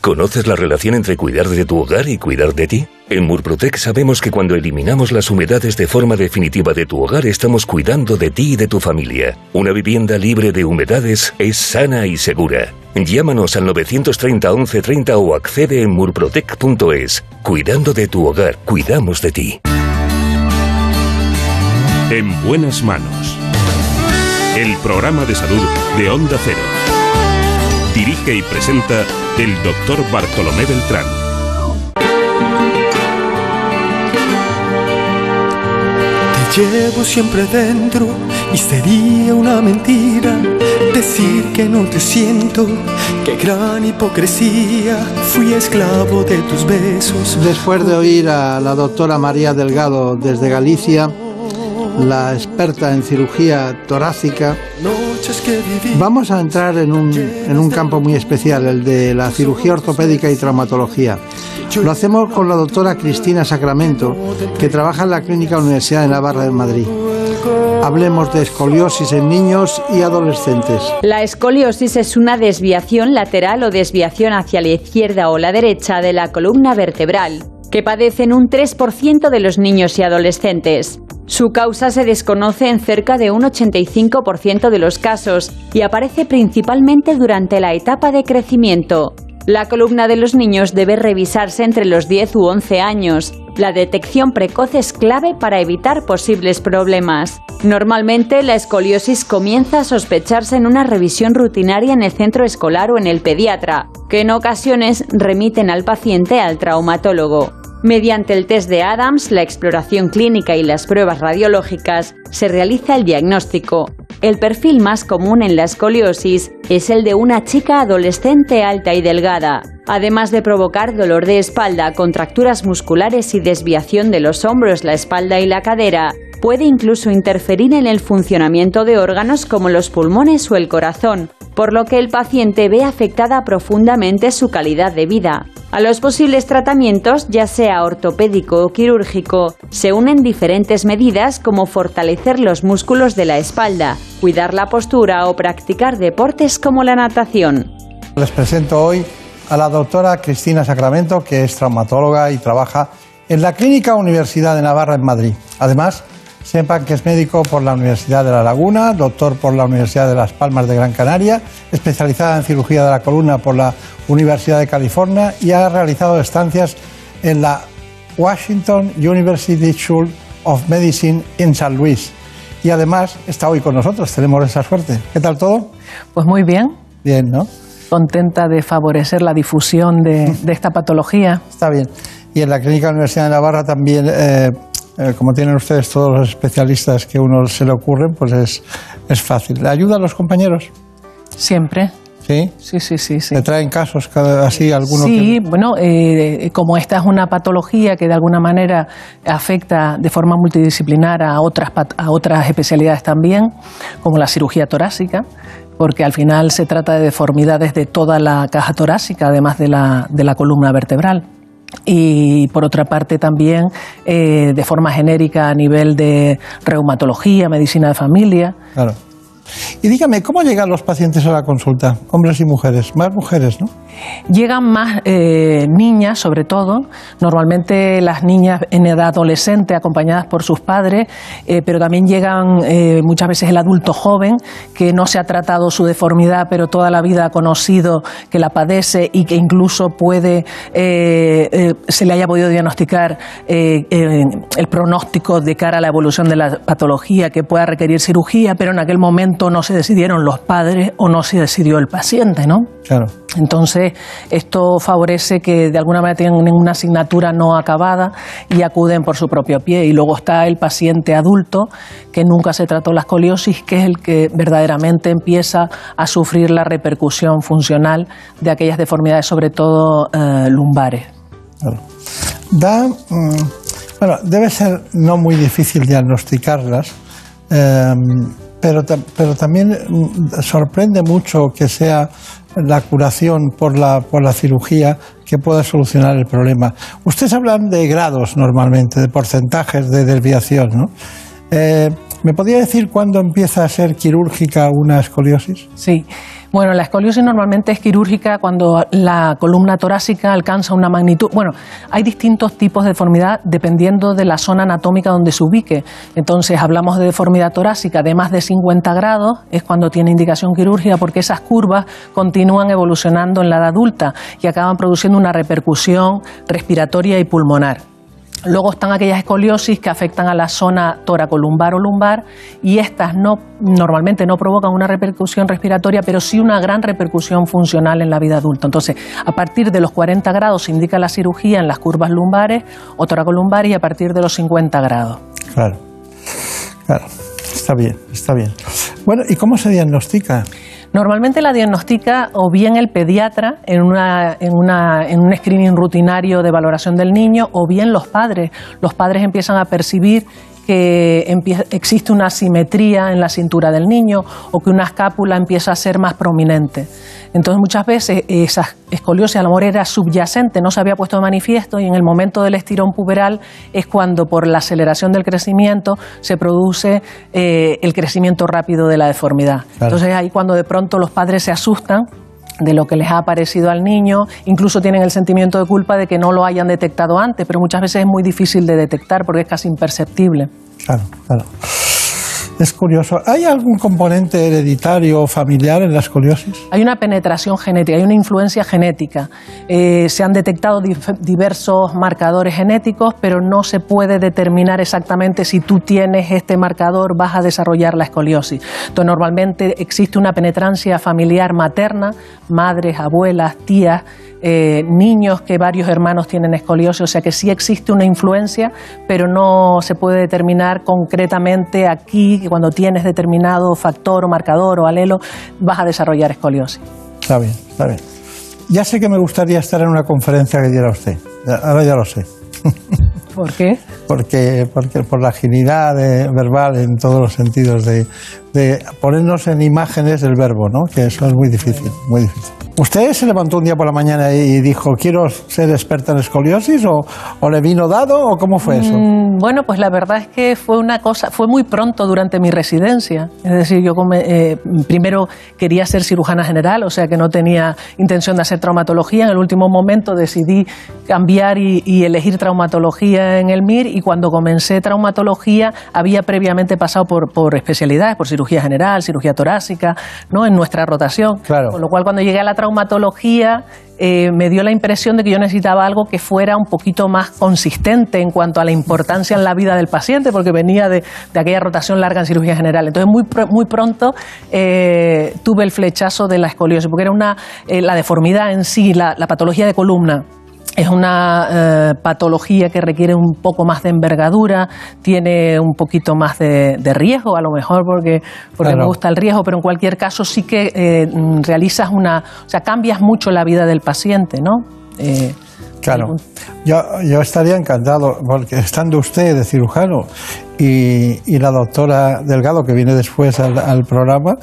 ¿Conoces la relación entre cuidar de tu hogar y cuidar de ti? En Murprotec sabemos que cuando eliminamos las humedades de forma definitiva de tu hogar estamos cuidando de ti y de tu familia. Una vivienda libre de humedades es sana y segura. Llámanos al 930 1130 o accede en murprotec.es. Cuidando de tu hogar, cuidamos de ti. En buenas manos. El programa de salud de Onda Cero. Dirige y presenta el doctor Bartolomé Beltrán. Te llevo siempre dentro y sería una mentira decir que no te siento. Qué gran hipocresía, fui esclavo de tus besos. Después de oír a la doctora María Delgado desde Galicia, la experta en cirugía torácica, vamos a entrar en un, en un campo muy especial, el de la cirugía ortopédica y traumatología. Lo hacemos con la doctora Cristina Sacramento, que trabaja en la Clínica Universidad de Navarra de Madrid. Hablemos de escoliosis en niños y adolescentes. La escoliosis es una desviación lateral o desviación hacia la izquierda o la derecha de la columna vertebral, que padecen un 3% de los niños y adolescentes. Su causa se desconoce en cerca de un 85% de los casos y aparece principalmente durante la etapa de crecimiento. La columna de los niños debe revisarse entre los 10 u 11 años. La detección precoz es clave para evitar posibles problemas. Normalmente la escoliosis comienza a sospecharse en una revisión rutinaria en el centro escolar o en el pediatra, que en ocasiones remiten al paciente al traumatólogo. Mediante el test de Adams, la exploración clínica y las pruebas radiológicas, se realiza el diagnóstico. El perfil más común en la escoliosis es el de una chica adolescente alta y delgada. Además de provocar dolor de espalda, contracturas musculares y desviación de los hombros, la espalda y la cadera, puede incluso interferir en el funcionamiento de órganos como los pulmones o el corazón, por lo que el paciente ve afectada profundamente su calidad de vida. A los posibles tratamientos, ya sea ortopédico o quirúrgico, se unen diferentes medidas como fortalecer los músculos de la espalda, cuidar la postura o practicar deportes como la natación. Les presento hoy a la doctora Cristina Sacramento, que es traumatóloga y trabaja en la Clínica Universidad de Navarra en Madrid. Además, sepan que es médico por la Universidad de La Laguna, doctor por la Universidad de Las Palmas de Gran Canaria, especializada en cirugía de la columna por la Universidad de California y ha realizado estancias en la Washington University School of Medicine en San Luis. Y además está hoy con nosotros, tenemos esa suerte. ¿Qué tal todo? Pues muy bien, Bien, ¿no? contenta de favorecer la difusión de, de esta patología. Está bien. Y en la Clínica Universidad de Navarra también, eh, eh, como tienen ustedes todos los especialistas que uno se le ocurren, pues es, es fácil. ¿Le ayudan los compañeros? Siempre. Sí, sí, sí, sí. sí. ¿Te traen casos así alguno? Sí, bueno, eh, como esta es una patología que de alguna manera afecta de forma multidisciplinar a otras, a otras especialidades también, como la cirugía torácica, porque al final se trata de deformidades de toda la caja torácica, además de la, de la columna vertebral. Y por otra parte también eh, de forma genérica a nivel de reumatología, medicina de familia. Claro. Y dígame, ¿cómo llegan los pacientes a la consulta? Hombres y mujeres. Más mujeres, ¿no? Llegan más eh, niñas, sobre todo, normalmente las niñas en edad adolescente acompañadas por sus padres, eh, pero también llegan eh, muchas veces el adulto joven que no se ha tratado su deformidad, pero toda la vida ha conocido que la padece y que incluso puede, se le haya podido diagnosticar el pronóstico de cara a la evolución de la patología que pueda requerir cirugía, pero en aquel momento no se decidieron los padres o no se decidió el paciente, ¿no? Claro. Entonces, esto favorece que de alguna manera tienen una asignatura no acabada y acuden por su propio pie. Y luego está el paciente adulto que nunca se trató la escoliosis, que es el que verdaderamente empieza a sufrir la repercusión funcional de aquellas deformidades, sobre todo eh, lumbares. Claro. Da, mm, bueno, debe ser no muy difícil diagnosticarlas, eh, pero, pero también mm, sorprende mucho que sea la curación por la, por la cirugía que pueda solucionar el problema. Ustedes hablan de grados normalmente, de porcentajes de desviación, ¿no? Eh, ¿Me podría decir cuándo empieza a ser quirúrgica una escoliosis? Sí. Bueno, la escoliosis normalmente es quirúrgica cuando la columna torácica alcanza una magnitud. Bueno, hay distintos tipos de deformidad dependiendo de la zona anatómica donde se ubique. Entonces, hablamos de deformidad torácica de más de 50 grados, es cuando tiene indicación quirúrgica, porque esas curvas continúan evolucionando en la edad adulta y acaban produciendo una repercusión respiratoria y pulmonar. Luego están aquellas escoliosis que afectan a la zona toracolumbar o lumbar y estas no, normalmente no provocan una repercusión respiratoria, pero sí una gran repercusión funcional en la vida adulta. Entonces, a partir de los 40 grados se indica la cirugía en las curvas lumbares o toracolumbares y a partir de los 50 grados. Claro, claro, está bien, está bien. Bueno, ¿y cómo se diagnostica? Normalmente la diagnostica o bien el pediatra en, una, en, una, en un screening rutinario de valoración del niño o bien los padres. Los padres empiezan a percibir que existe una asimetría en la cintura del niño o que una escápula empieza a ser más prominente. Entonces muchas veces esa escoliosis a lo mejor era subyacente, no se había puesto de manifiesto y en el momento del estirón puberal es cuando por la aceleración del crecimiento se produce eh, el crecimiento rápido de la deformidad. Claro. Entonces ahí cuando de pronto los padres se asustan de lo que les ha aparecido al niño, incluso tienen el sentimiento de culpa de que no lo hayan detectado antes, pero muchas veces es muy difícil de detectar porque es casi imperceptible. Claro, claro. Es curioso. ¿Hay algún componente hereditario o familiar en la escoliosis? Hay una penetración genética, hay una influencia genética. Eh, se han detectado diversos marcadores genéticos, pero no se puede determinar exactamente si tú tienes este marcador vas a desarrollar la escoliosis. Entonces, normalmente existe una penetrancia familiar materna, madres, abuelas, tías, eh, niños que varios hermanos tienen escoliosis, o sea que sí existe una influencia, pero no se puede determinar concretamente aquí que cuando tienes determinado factor o marcador o alelo vas a desarrollar escoliosis. Está bien, está bien. Ya sé que me gustaría estar en una conferencia que diera usted. Ahora ya lo sé. ¿Por qué? Porque, porque por la agilidad eh, verbal en todos los sentidos, de, de ponernos en imágenes del verbo, ¿no? Que eso es muy difícil, muy difícil. ¿Usted se levantó un día por la mañana y dijo, quiero ser experta en escoliosis? ¿O, o le vino dado? ¿O cómo fue eso? Mm, Bueno, pues la verdad es que fue una cosa, fue muy pronto durante mi residencia. Es decir, yo come- eh, primero quería ser cirujana general, o sea que no tenía intención de hacer traumatología. En el último momento decidí cambiar y, y elegir traumatología en el MIR y cuando comencé traumatología había previamente pasado por, por especialidades, por cirugía general, cirugía torácica, ¿no? en nuestra rotación. Claro. Con lo cual cuando llegué a la traumatología eh, me dio la impresión de que yo necesitaba algo que fuera un poquito más consistente en cuanto a la importancia en la vida del paciente, porque venía de, de aquella rotación larga en cirugía general. Entonces, muy, muy pronto eh, tuve el flechazo de la escoliosis, porque era una, eh, la deformidad en sí, la, la patología de columna es una eh, patología que requiere un poco más de envergadura, tiene un poquito más de, riesgo, a lo mejor porque, porque me gusta el riesgo, pero en cualquier caso sí que eh, realizas una, o sea, cambias mucho la vida del paciente, ¿no? Eh, claro, yo, yo estaría encantado, porque estando usted de cirujano y, la doctora Delgado, que viene después al programa,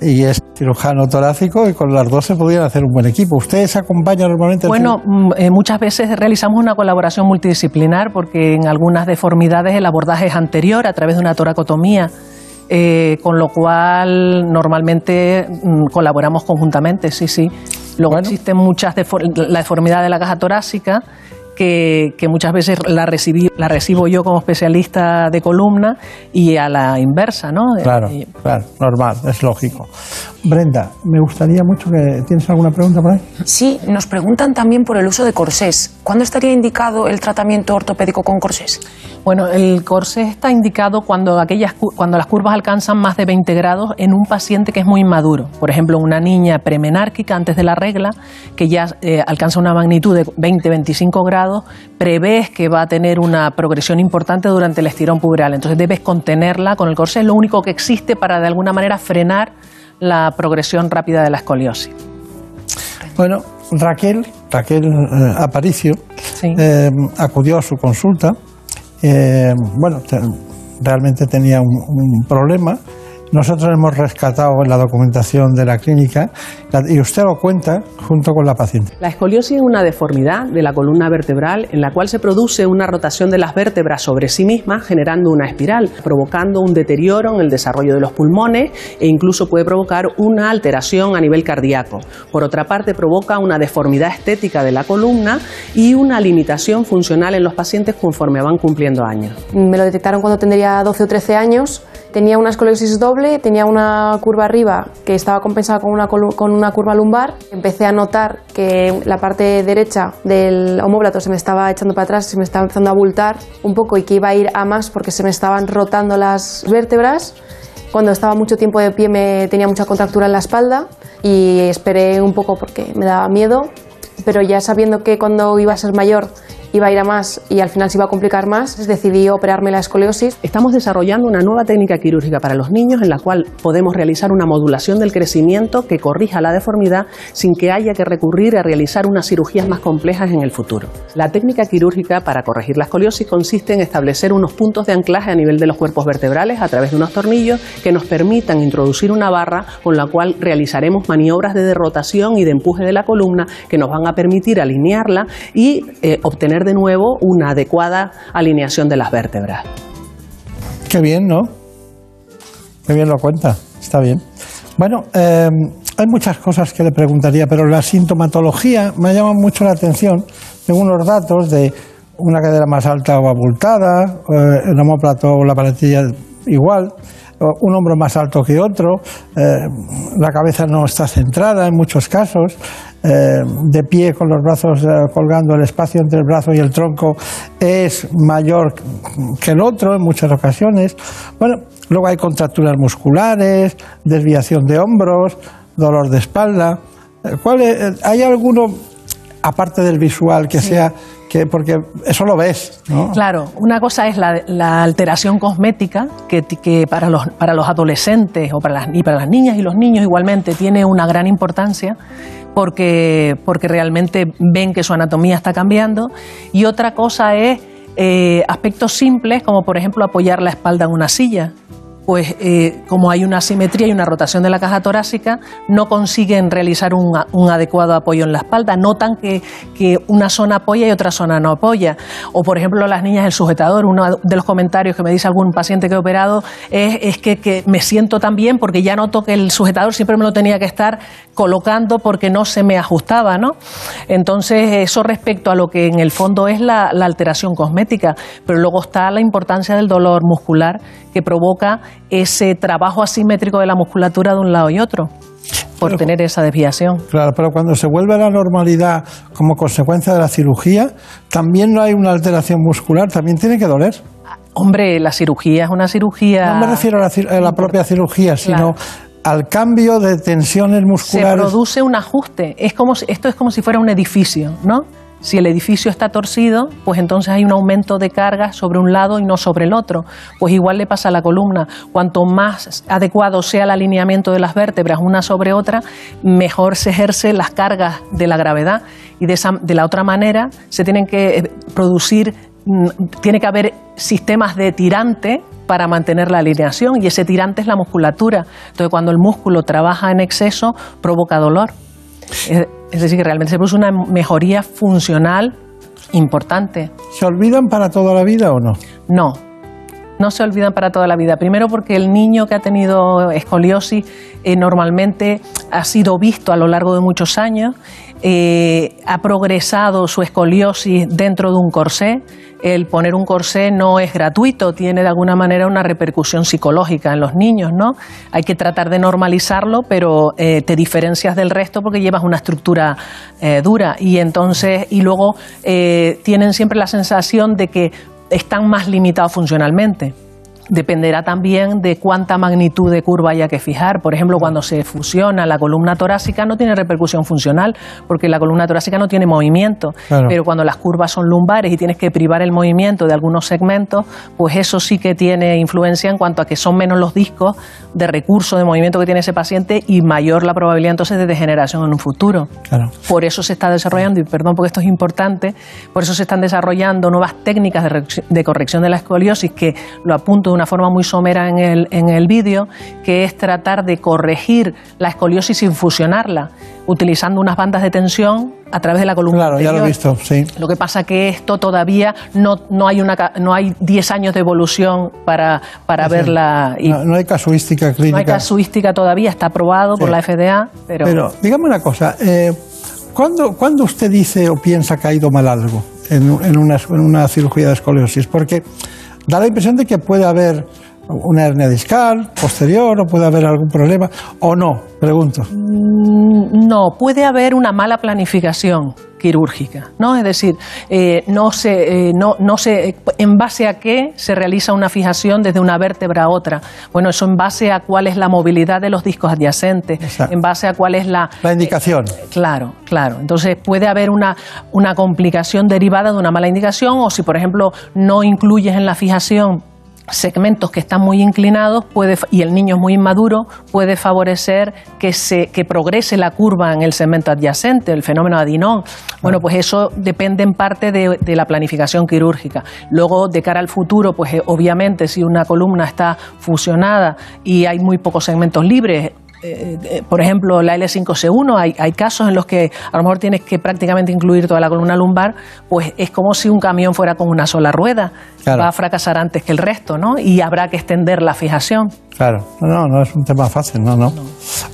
y es cirujano torácico y con las dos se podrían hacer un buen equipo. ¿Ustedes acompañan normalmente? Bueno, mm, eh, muchas veces realizamos una colaboración multidisciplinar porque en algunas deformidades el abordaje es anterior a través de una toracotomía. Eh, con lo cual normalmente mm, colaboramos conjuntamente, sí, sí. Luego existen muchas, la deformidad de la caja torácica, que, muchas veces la, la recibo yo como especialista de columna y a la inversa, ¿no? Claro, claro, normal, es lógico. Brenda, me gustaría mucho que... ¿Tienes alguna pregunta por ahí? Sí, nos preguntan también por el uso de corsés. ¿Cuándo estaría indicado el tratamiento ortopédico con corsés? Bueno, el corsés está indicado cuando, aquellas, cuando las curvas alcanzan más de 20 grados en un paciente que es muy inmaduro. Por ejemplo, una niña premenárquica antes de la regla, que ya eh, alcanza una magnitud de 20-25 grados, prevés que va a tener una progresión importante durante el estirón puberal. Entonces debes contenerla con el corsés, lo único que existe para de alguna manera frenar la progresión rápida de la escoliosis. Bueno, Raquel, Raquel eh, Aparicio, eh, acudió a su consulta. Eh, bueno, realmente tenía un problema nosotros hemos rescatado la documentación de la clínica y usted lo cuenta junto con la paciente. La escoliosis es una deformidad de la columna vertebral en la cual se produce una rotación de las vértebras sobre sí mismas generando una espiral, provocando un deterioro en el desarrollo de los pulmones e incluso puede provocar una alteración a nivel cardíaco. Por otra parte, provoca una deformidad estética de la columna y una limitación funcional en los pacientes conforme van cumpliendo años. Me lo detectaron cuando tendría 12 o 13 años tenía una escoliosis doble, tenía una curva arriba que estaba compensada con una, con una curva lumbar. Empecé a notar que la parte derecha del homóplato se me estaba echando para atrás, se me estaba empezando a abultar un poco y que iba a ir a más porque se me estaban rotando las vértebras. Cuando estaba mucho tiempo de pie me tenía mucha contractura en la espalda y esperé un poco porque me daba miedo, pero ya sabiendo que cuando iba a ser mayor iba a ir a más y al final se iba a complicar más, decidí operarme la escoliosis. Estamos desarrollando una nueva técnica quirúrgica para los niños en la cual podemos realizar una modulación del crecimiento que corrija la deformidad sin que haya que recurrir a realizar unas cirugías más complejas en el futuro. La técnica quirúrgica para corregir la escoliosis consiste en establecer unos puntos de anclaje a nivel de los cuerpos vertebrales a través de unos tornillos que nos permitan introducir una barra con la cual realizaremos maniobras de derrotación y de empuje de la columna que nos van a permitir alinearla y eh, obtener de nuevo una adecuada alineación de las vértebras. Qué bien, ¿no? Qué bien lo cuenta, está bien. Bueno, em, hay muchas cosas que le preguntaría, pero la sintomatología me llama mucho la atención. Tengo unos datos de una cadera más alta o abultada, eh, el homóplato o la paletilla igual, un hombro más alto que otro, eh, la cabeza no está centrada en muchos casos, eh, de pie con los brazos eh, colgando, el espacio entre el brazo y el tronco es mayor que el otro en muchas ocasiones. Bueno, luego hay contracturas musculares, desviación de hombros, dolor de espalda. ¿Cuál ¿Hay alguno, aparte del visual, que sea que porque eso lo ves. ¿no? Claro, una cosa es la, alteración cosmética, que, que, para, los, para los adolescentes o para las, y para las niñas y los niños igualmente tiene una gran importancia porque, porque realmente ven que su anatomía está cambiando. Y otra cosa es eh, aspectos simples, como por ejemplo apoyar la espalda en una silla pues eh, como hay una asimetría y una rotación de la caja torácica, no consiguen realizar un, adecuado apoyo en la espalda, notan que, una zona apoya y otra zona no apoya. O por ejemplo las niñas el sujetador, uno de los comentarios que me dice algún paciente que he operado es, que, me siento tan bien porque ya noto que el sujetador siempre me lo tenía que estar colocando porque no se me ajustaba, ¿no? Entonces eso respecto a lo que en el fondo es la, la alteración cosmética, pero luego está la importancia del dolor muscular que provoca ese trabajo asimétrico de la musculatura de un lado y otro por tener esa desviación. Claro, pero cuando se vuelve a la normalidad como consecuencia de la cirugía, también no hay una alteración muscular, también tiene que doler. Hombre, la cirugía es una cirugía. No me refiero a la, propia cirugía, sino al cambio de tensiones musculares. Se produce un ajuste. Es como esto es como si fuera un edificio, ¿no? Si el edificio está torcido, pues entonces hay un aumento de carga sobre un lado y no sobre el otro. Pues igual le pasa a la columna. Cuanto más adecuado sea el alineamiento de las vértebras una sobre otra, mejor se ejerce las cargas de la gravedad. Y de, esa, de la otra manera se tienen que eh, producir, mm, tiene que haber sistemas de tirante para mantener la alineación y ese tirante es la musculatura. Entonces cuando el músculo trabaja en exceso provoca dolor. Es, decir, que realmente se produce una mejoría funcional importante. ¿Se olvidan para toda la vida o no? No, no se olvidan para toda la vida. Primero porque el niño que ha tenido escoliosis eh, normalmente ha sido visto a lo largo de muchos años, eh, ha progresado su escoliosis dentro de un corsé. El poner un corsé no es gratuito, tiene de alguna manera una repercusión psicológica en los niños, ¿no? Hay que tratar de normalizarlo, pero eh, te diferencias del resto porque llevas una estructura dura y entonces y luego tienen siempre la sensación de que están más limitados funcionalmente. Dependerá también de cuánta magnitud de curva haya que fijar. Por ejemplo, cuando se fusiona la columna torácica no tiene repercusión funcional porque la columna torácica no tiene movimiento. Claro. Pero cuando las curvas son lumbares y tienes que privar el movimiento de algunos segmentos, pues eso sí que tiene influencia en cuanto a que son menos los discos de recurso de movimiento que tiene ese paciente y mayor la probabilidad entonces de degeneración en un futuro. Claro. Por eso se está desarrollando, y perdón porque esto es importante, por eso se están desarrollando nuevas técnicas de corrección de la escoliosis, que lo apunto de una forma muy somera en el, en el vídeo, que es tratar de corregir la escoliosis sin fusionarla, utilizando unas bandas de tensión a través de la columna Claro, ya lo he visto, sí. Lo que pasa que esto todavía no, no hay una no hay 10 años de evolución para, para Sí. verla. y No, no hay casuística clínica. no hay casuística todavía, está aprobado por la FDA, pero, Pero dígame una cosa, eh, ¿cuándo, cuándo usted dice o piensa que ha ido mal algo en, en una, en una cirugía de escoliosis? Porque da la impresión de que puede haber una hernia discal posterior o puede haber algún problema o no, pregunto. Mm, No, puede haber una mala planificación quirúrgica, ¿no? Es decir, eh, no se, eh, no, no se, en base a qué se realiza una fijación desde una vértebra a otra. Bueno, eso en base a cuál es la movilidad de los discos adyacentes, Exacto. en base a cuál es la, La indicación. Claro, claro. Entonces puede haber una, una complicación derivada de una mala indicación o si, por ejemplo, no incluyes en la fijación segmentos que están muy inclinados puede, y el niño es muy inmaduro, puede favorecer que, se, que progrese la curva en el segmento adyacente, el fenómeno adinón. Bueno, pues eso depende en parte de, de la planificación quirúrgica. Luego, de cara al futuro, pues eh, obviamente si una columna está fusionada y hay muy pocos segmentos libres, eh, eh, por ejemplo, la L5C1, hay, hay casos en los que a lo mejor tienes que prácticamente incluir toda la columna lumbar, pues es como si un camión fuera con una sola rueda. Claro. Va a fracasar antes que el resto, ¿no? Y habrá que extender la fijación. Claro, no, no, no es un tema fácil, no, no.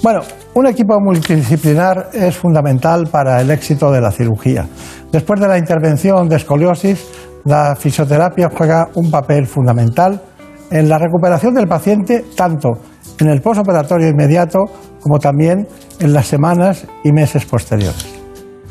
Bueno, un equipo multidisciplinar es fundamental para el éxito de la cirugía. Después de la intervención de escoliosis, la fisioterapia juega un papel fundamental en la recuperación del paciente, tanto en el posoperatorio inmediato como también en las semanas y meses posteriores.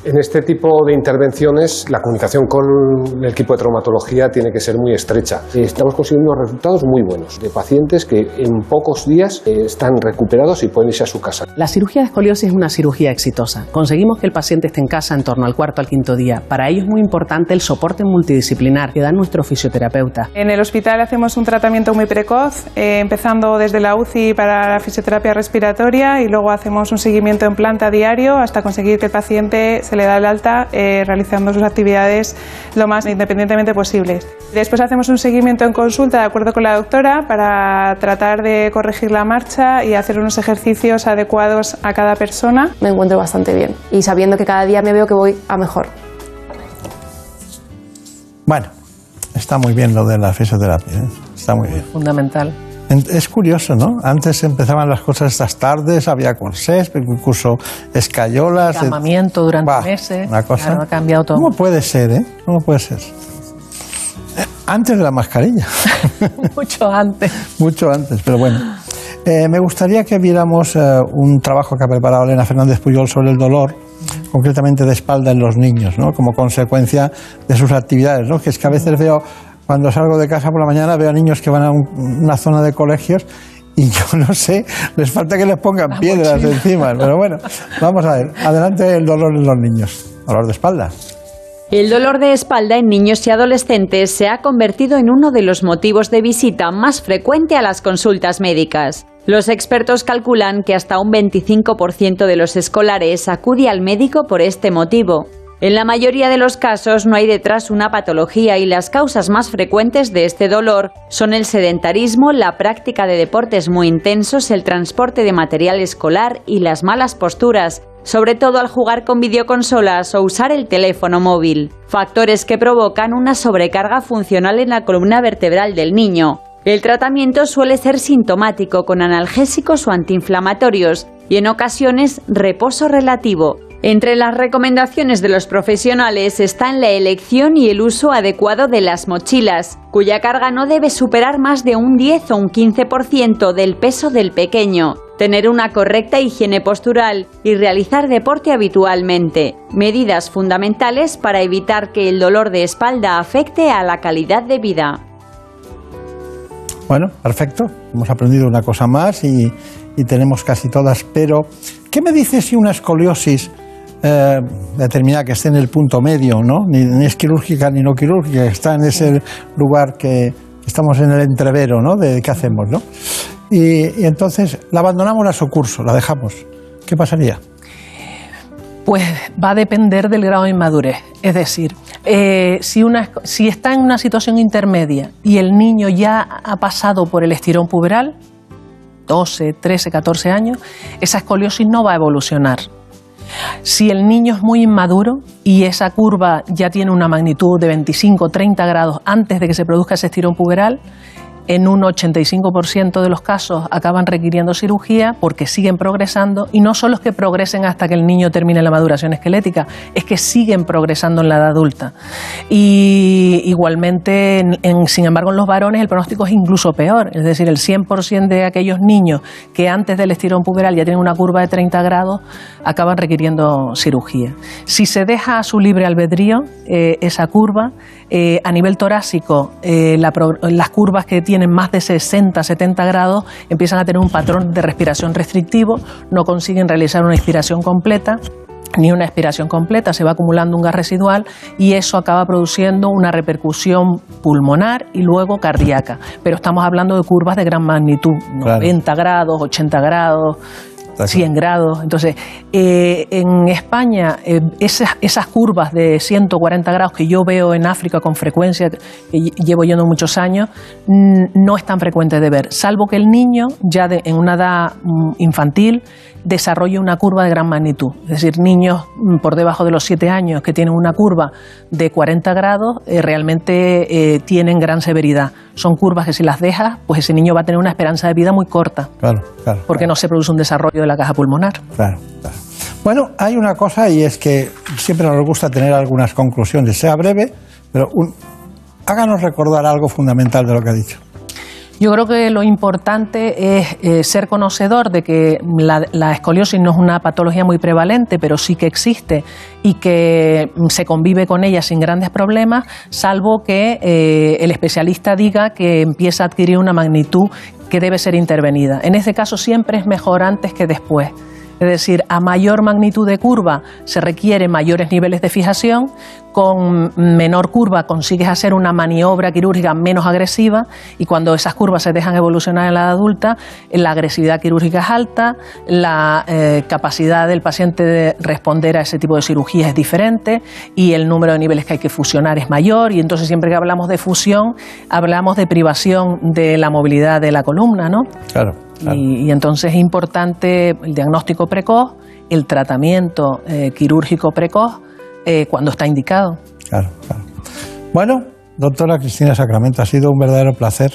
En este tipo de intervenciones, la comunicación con el equipo de traumatología tiene que ser muy estrecha. Estamos consiguiendo unos resultados muy buenos de pacientes que en pocos días eh, están recuperados y pueden irse a su casa. La cirugía de escoliosis es una cirugía exitosa. Conseguimos que el paciente esté en casa en torno al cuarto al quinto día. Para ello es muy importante el soporte multidisciplinar que dan nuestros fisioterapeutas. En el hospital hacemos un tratamiento muy precoz, eh, empezando desde la UCI para la fisioterapia respiratoria y luego hacemos un seguimiento en planta diario hasta conseguir que el paciente se le da el alta eh, realizando sus actividades lo más independientemente posibles. Después hacemos un seguimiento en consulta de acuerdo con la doctora para tratar de corregir la marcha y hacer unos ejercicios adecuados a cada persona. Me encuentro bastante bien y sabiendo que cada día me veo que voy a mejor. Bueno, está muy bien lo de la fisioterapia, ¿eh? está muy bien. Fundamental. Es curioso, ¿no? Antes empezaban las cosas estas tardes, había corsés, incluso escayolas. eh, Llamamiento durante Bah, meses. Una cosa. Claro, ha cambiado todo. ¿Cómo puede ser, eh? ¿Cómo puede ser? Eh, Antes de la mascarilla. Mucho antes. Mucho antes, pero bueno. Eh, me gustaría que viéramos eh, un trabajo que ha preparado Elena Fernández Puyol sobre el dolor, concretamente de espalda en los niños, ¿no? como consecuencia de sus actividades. ¿no? Que es que a veces veo, cuando salgo de casa por la mañana, veo a niños que van a un- una zona de colegios y yo no sé, les falta que les pongan piedras encima. Pero bueno, vamos a ver. Adelante el dolor en los niños. Dolor de espalda. El dolor de espalda en niños y adolescentes se ha convertido en uno de los motivos de visita más frecuente a las consultas médicas. Los expertos calculan que hasta un 25% de los escolares acude al médico por este motivo. En la mayoría de los casos no hay detrás una patología y las causas más frecuentes de este dolor son el sedentarismo, la práctica de deportes muy intensos, el transporte de material escolar y las malas posturas, sobre todo al jugar con videoconsolas o usar el teléfono móvil, factores que provocan una sobrecarga funcional en la columna vertebral del niño. El tratamiento suele ser sintomático con analgésicos o antiinflamatorios y en ocasiones reposo relativo, entre las recomendaciones de los profesionales están la elección y el uso adecuado de las mochilas, cuya carga no debe superar más de un 10 o un 15% del peso del pequeño, tener una correcta higiene postural y realizar deporte habitualmente, medidas fundamentales para evitar que el dolor de espalda afecte a la calidad de vida. Bueno, perfecto. Hemos aprendido una cosa más y, y tenemos casi todas, pero ¿qué me dices si una escoliosis eh, determinada que esté en el punto medio, ¿no? Ni, es quirúrgica ni no quirúrgica, está en ese lugar que estamos en el entrevero, ¿no? De qué hacemos, ¿no? Y, entonces la abandonamos a su curso, la dejamos. ¿Qué pasaría? Pues va a depender del grado de inmadurez. Es decir, eh, si, una, si está en una situación intermedia y el niño ya ha pasado por el estirón puberal, 12, 13, 14 años, esa escoliosis no va a evolucionar. Si el niño es muy inmaduro y esa curva ya tiene una magnitud de 25 30 grados antes de que se produzca ese estirón puberal, en un 85% de los casos acaban requiriendo cirugía porque siguen progresando y no solo es que progresen hasta que el niño termine la maduración esquelética, es que siguen progresando en la edad adulta. Y igualmente, sin embargo, en los varones el pronóstico es incluso peor, es decir, el 100% de aquellos niños que antes del estirón puberal ya tienen una curva de 30 grados acaban requiriendo cirugía. Si se deja a su libre albedrío eh, esa curva, eh, a nivel torácico, eh, las curvas que tienen más de 60, 70 grados empiezan a tener un patrón de respiración restrictivo, no consiguen realizar una inspiración completa ni una expiración completa, se va acumulando un gas residual y eso acaba produciendo una repercusión pulmonar y luego cardíaca. Pero estamos hablando de curvas de gran magnitud, 90 grados, 80 grados, 100 grados. Entonces, eh, en España, eh, esas, esas, curvas de 140 grados que yo veo en África con frecuencia, que llevo yendo muchos años, no es tan frecuente de ver, salvo que el niño, ya en una edad mm, infantil, desarrolle una curva de gran magnitud. Es decir, niños mm, por debajo de los 7 años que tienen una curva de 40 grados, eh, realmente tienen gran severidad. Son curvas que si las dejas, pues ese niño va a tener una esperanza de vida muy corta. Claro, claro. Porque no se produce un desarrollo de la caja pulmonar. Claro, claro. Bueno, hay una cosa y es que siempre nos gusta tener algunas conclusiones, sea breve, pero háganos recordar algo fundamental de lo que ha dicho. Yo creo que lo importante es eh, ser conocedor de que la, escoliosis no es una patología muy prevalente, pero sí que existe y que se convive con ella sin grandes problemas, salvo que eh, el especialista diga que empieza a adquirir una magnitud que debe ser intervenida. En ese caso siempre es mejor antes que después. Es decir, a mayor magnitud de curva se requieren mayores niveles de fijación, con menor curva consigues hacer una maniobra quirúrgica menos agresiva y cuando esas curvas se dejan evolucionar en la adulta, la agresividad quirúrgica es alta, la eh, capacidad del paciente de responder a ese tipo de cirugía es diferente y el número de niveles que hay que fusionar es mayor y entonces siempre que hablamos de fusión hablamos de privación de la movilidad de la columna, ¿no? Claro. Y, entonces es importante el diagnóstico precoz, el tratamiento eh, quirúrgico precoz eh, cuando está indicado. Claro, claro. Bueno, doctora Cristina Sacramento, ha sido un verdadero placer,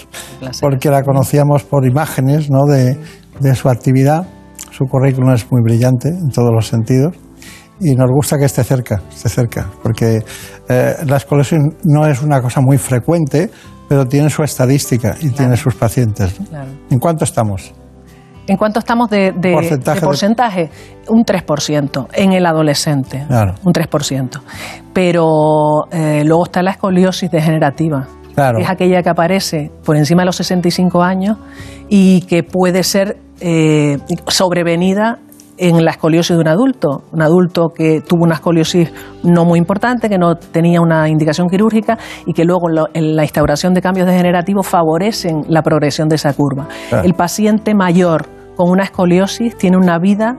porque la conocíamos por imágenes ¿no? de, de su actividad. Su currículum es muy brillante en todos los sentidos y nos gusta que esté cerca, esté cerca, porque eh, la escoliosis no es una cosa muy frecuente, pero tiene su estadística y tiene sus pacientes. ¿En cuánto estamos? ¿En cuánto estamos de, porcentaje? Un 3% en el adolescente. Claro. Un 3%. Pero eh, luego está la escoliosis degenerativa. Claro. es aquella que aparece por encima de los 65 años y que puede ser eh, sobrevenida en la escoliosis de un adulto, un adulto que tuvo una escoliosis no muy importante, que no tenía una indicación quirúrgica y que luego en la instauración de cambios degenerativos favorecen la progresión de esa curva. El paciente mayor con una escoliosis tiene una vida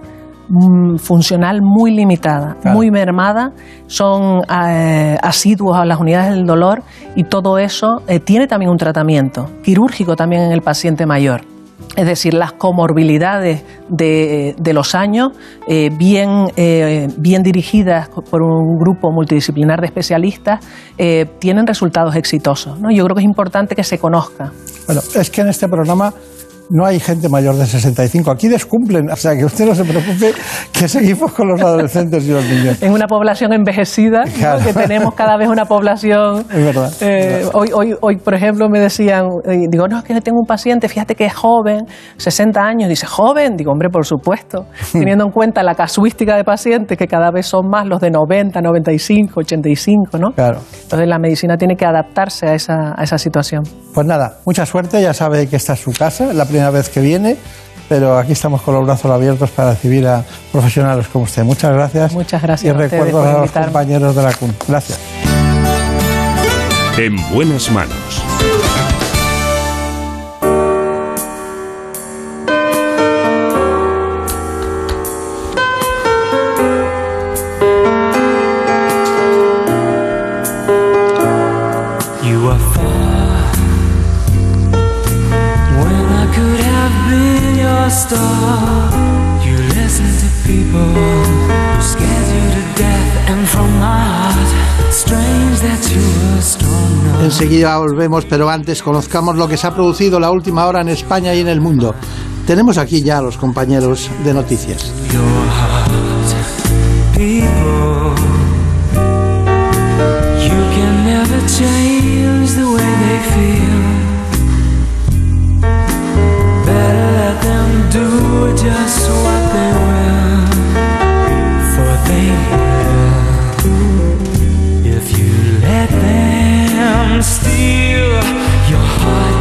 mm, funcional muy limitada, muy mermada, son eh, asiduos a las unidades del dolor y todo eso eh, tiene también un tratamiento quirúrgico también en el paciente mayor. Es decir, las comorbilidades de, los años, eh, bien, eh, bien dirigidas por un grupo multidisciplinar de especialistas, eh, tienen resultados exitosos. ¿no? Yo creo que es importante que se conozca. Bueno, es que en este programa no hay gente mayor de 65. Aquí descumplen, o sea, que usted no se preocupe, que seguimos con los adolescentes y los niños. En una población envejecida, que tenemos cada vez una población... Es verdad. Eh, hoy, hoy, hoy, por ejemplo, me decían, eh, digo, no, es que tengo un paciente, fíjate que es joven, 60 años, dice, joven, digo, hombre, por supuesto, teniendo en cuenta la casuística de pacientes, que cada vez son más los de 90, 95, 85, ¿no? Claro. Entonces la medicina tiene que adaptarse a esa, a esa situación. Pues nada, mucha suerte, ya sabe que esta es su casa, la primera vez que viene, pero aquí estamos con los brazos abiertos para recibir a profesionales como usted. Muchas gracias. Muchas gracias. Y recuerdo a, los compañeros de la CUN. Gracias. En buenas manos. Enseguida volvemos, pero antes conozcamos lo que se ha producido la última hora en España y en el mundo. Tenemos aquí ya a los compañeros de noticias. fought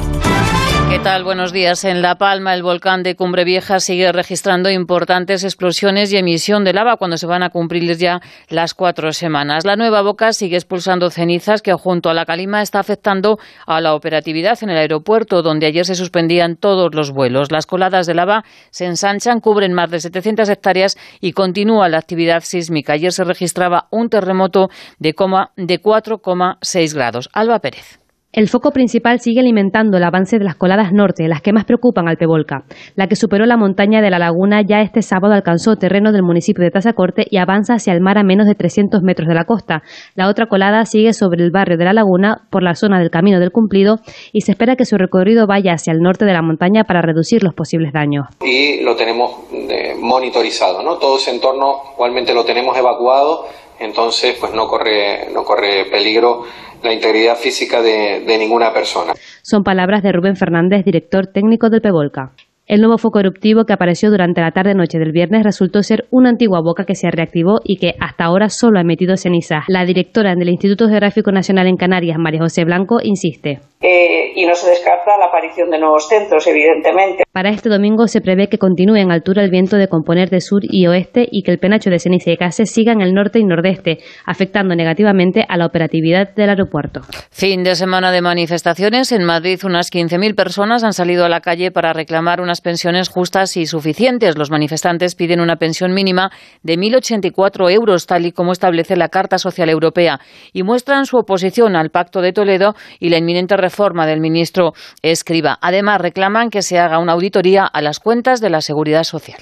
¿Qué tal? Buenos días. En La Palma, el volcán de Cumbre Vieja sigue registrando importantes explosiones y emisión de lava cuando se van a cumplir ya las cuatro semanas. La nueva boca sigue expulsando cenizas que junto a la calima está afectando a la operatividad en el aeropuerto, donde ayer se suspendían todos los vuelos. Las coladas de lava se ensanchan, cubren más de 700 hectáreas y continúa la actividad sísmica. Ayer se registraba un terremoto de, de 4,6 grados. Alba Pérez. El foco principal sigue alimentando el avance de las coladas norte, las que más preocupan al Pevolca. La que superó la montaña de la laguna ya este sábado alcanzó terreno del municipio de Tazacorte y avanza hacia el mar a menos de 300 metros de la costa. La otra colada sigue sobre el barrio de la laguna por la zona del Camino del Cumplido y se espera que su recorrido vaya hacia el norte de la montaña para reducir los posibles daños. Y lo tenemos eh, monitorizado, ¿no? Todo ese entorno igualmente lo tenemos evacuado, entonces pues no corre, no corre peligro la integridad física de, de ninguna persona. Son palabras de Rubén Fernández, director técnico del Pevolca. El nuevo foco eruptivo que apareció durante la tarde-noche del viernes resultó ser una antigua boca que se reactivó y que hasta ahora solo ha emitido cenizas. La directora del Instituto Geográfico Nacional en Canarias, María José Blanco, insiste. Eh, y no se descarta la aparición de nuevos centros, evidentemente. Para este domingo se prevé que continúe en altura el viento de componer de sur y oeste y que el penacho de ceniza y gases siga en el norte y nordeste, afectando negativamente a la operatividad del aeropuerto. Fin de semana de manifestaciones. En Madrid, unas 15.000 personas han salido a la calle para reclamar pensiones justas y suficientes. Los manifestantes piden una pensión mínima de 1.084 euros, tal y como establece la Carta Social Europea, y muestran su oposición al Pacto de Toledo y la inminente reforma del ministro Escriba. Además, reclaman que se haga una auditoría a las cuentas de la Seguridad Social.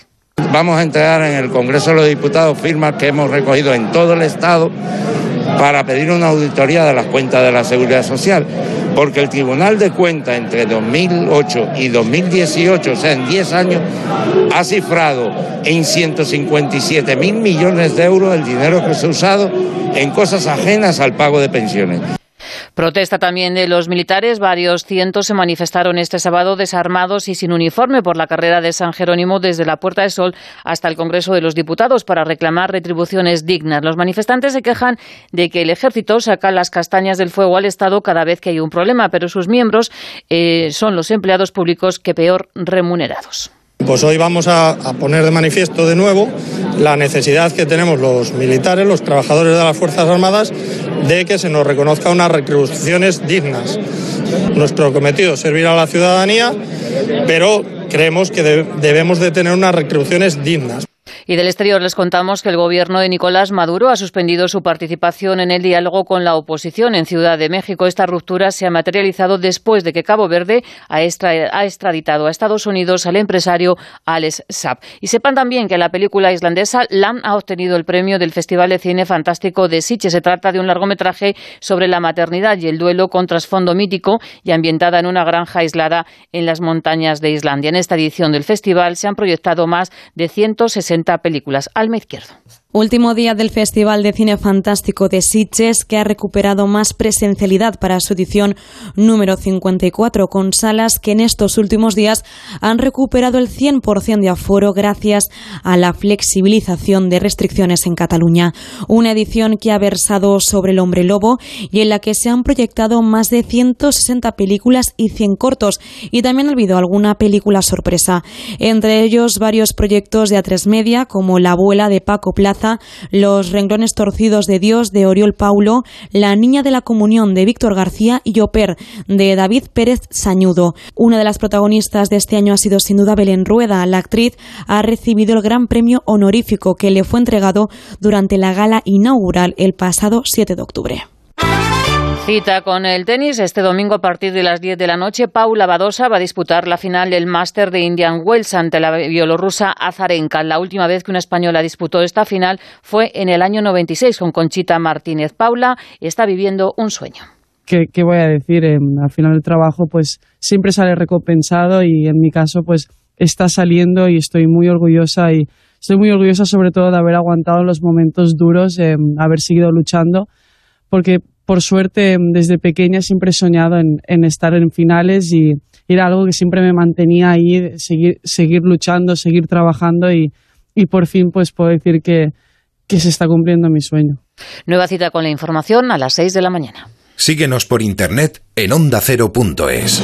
Vamos a entregar en el Congreso de los Diputados firmas que hemos recogido en todo el Estado para pedir una auditoría de las cuentas de la Seguridad Social, porque el Tribunal de Cuentas entre 2008 y 2018, o sea, en 10 años, ha cifrado en 157 mil millones de euros el dinero que se ha usado en cosas ajenas al pago de pensiones. Protesta también de los militares. Varios cientos se manifestaron este sábado desarmados y sin uniforme por la carrera de San Jerónimo desde la Puerta del Sol hasta el Congreso de los Diputados para reclamar retribuciones dignas. Los manifestantes se quejan de que el ejército saca las castañas del fuego al Estado cada vez que hay un problema, pero sus miembros eh, son los empleados públicos que peor remunerados. Pues hoy vamos a, poner de manifiesto de nuevo la necesidad que tenemos los militares, los trabajadores de las Fuerzas Armadas, de que se nos reconozca unas retribuciones dignas. Nuestro cometido es servir a la ciudadanía, pero creemos que de, debemos de tener unas retribuciones dignas. Y del exterior les contamos que el gobierno de Nicolás Maduro ha suspendido su participación en el diálogo con la oposición en Ciudad de México. Esta ruptura se ha materializado después de que Cabo Verde ha, extraditado a Estados Unidos al empresario Alex Saab. Y sepan también que la película islandesa Lam ha obtenido el premio del Festival de Cine Fantástico de Sitges. Se trata de un largometraje sobre la maternidad y el duelo con trasfondo mítico y ambientada en una granja aislada en las montañas de Islandia. En esta edición del festival se han proyectado más de 160 películas. Alma Izquierdo. Último día del Festival de Cine Fantástico de Sitges, que ha recuperado más presencialidad para su edición número 54, con salas que en estos últimos días han recuperado el 100% de aforo gracias a la flexibilización de restricciones en Cataluña. Una edición que ha versado sobre el hombre lobo y en la que se han proyectado más de 160 películas y 100 cortos, y también ha habido alguna película sorpresa. Entre ellos, varios proyectos de A3 Media, como La abuela de Paco Plaza los renglones torcidos de Dios de Oriol Paulo, La niña de la comunión de Víctor García y Oper de David Pérez Sañudo. Una de las protagonistas de este año ha sido sin duda Belén Rueda. La actriz ha recibido el gran premio honorífico que le fue entregado durante la gala inaugural el pasado 7 de octubre. Cita con el tenis. Este domingo a partir de las 10 de la noche, Paula Badosa va a disputar la final del Máster de Indian Wells ante la bielorrusa Azarenka. La última vez que una española disputó esta final fue en el año 96 con Conchita Martínez. Paula está viviendo un sueño. ¿Qué, voy a decir? Al final del trabajo pues siempre sale recompensado y en mi caso pues está saliendo y estoy muy orgullosa y estoy muy orgullosa sobre todo de haber aguantado los momentos duros, eh, haber seguido luchando porque por suerte, desde pequeña siempre he soñado en, estar en finales y era algo que siempre me mantenía ahí, seguir, seguir luchando, seguir trabajando y, y por fin pues puedo decir que, que se está cumpliendo mi sueño. Nueva cita con la información a las 6 de la mañana. Síguenos por internet en ondacero.es.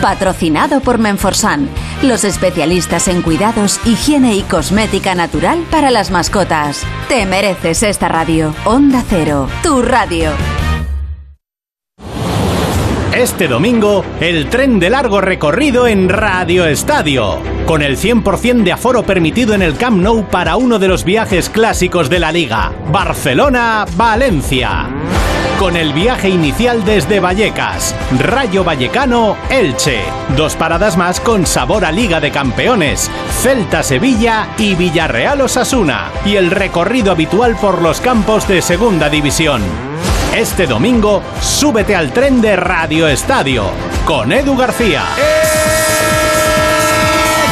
Patrocinado por Menforsan, los especialistas en cuidados, higiene y cosmética natural para las mascotas. Te mereces esta radio. Onda Cero, tu radio. Este domingo, el tren de largo recorrido en Radio Estadio, con el 100% de aforo permitido en el Camp Nou para uno de los viajes clásicos de la liga, Barcelona-Valencia. Con el viaje inicial desde Vallecas, Rayo Vallecano, Elche. Dos paradas más con sabor a Liga de Campeones, Celta Sevilla y Villarreal Osasuna. Y el recorrido habitual por los campos de Segunda División. Este domingo, súbete al tren de Radio Estadio con Edu García.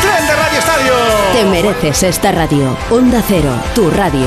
¡Tren de Radio Estadio! Te mereces esta radio. Onda Cero, tu radio.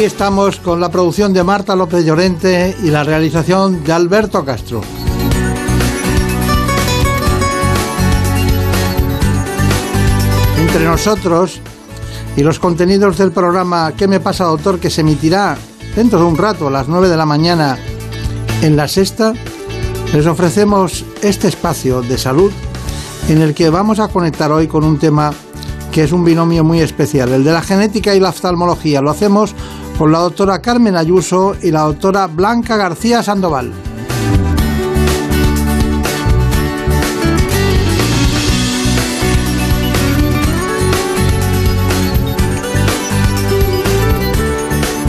Aquí estamos con la producción de Marta López Llorente y la realización de Alberto Castro. Entre nosotros y los contenidos del programa ¿Qué me pasa, doctor? que se emitirá dentro de un rato a las 9 de la mañana en la sexta, les ofrecemos este espacio de salud en el que vamos a conectar hoy con un tema que es un binomio muy especial, el de la genética y la oftalmología. Lo hacemos con la doctora Carmen Ayuso y la doctora Blanca García Sandoval.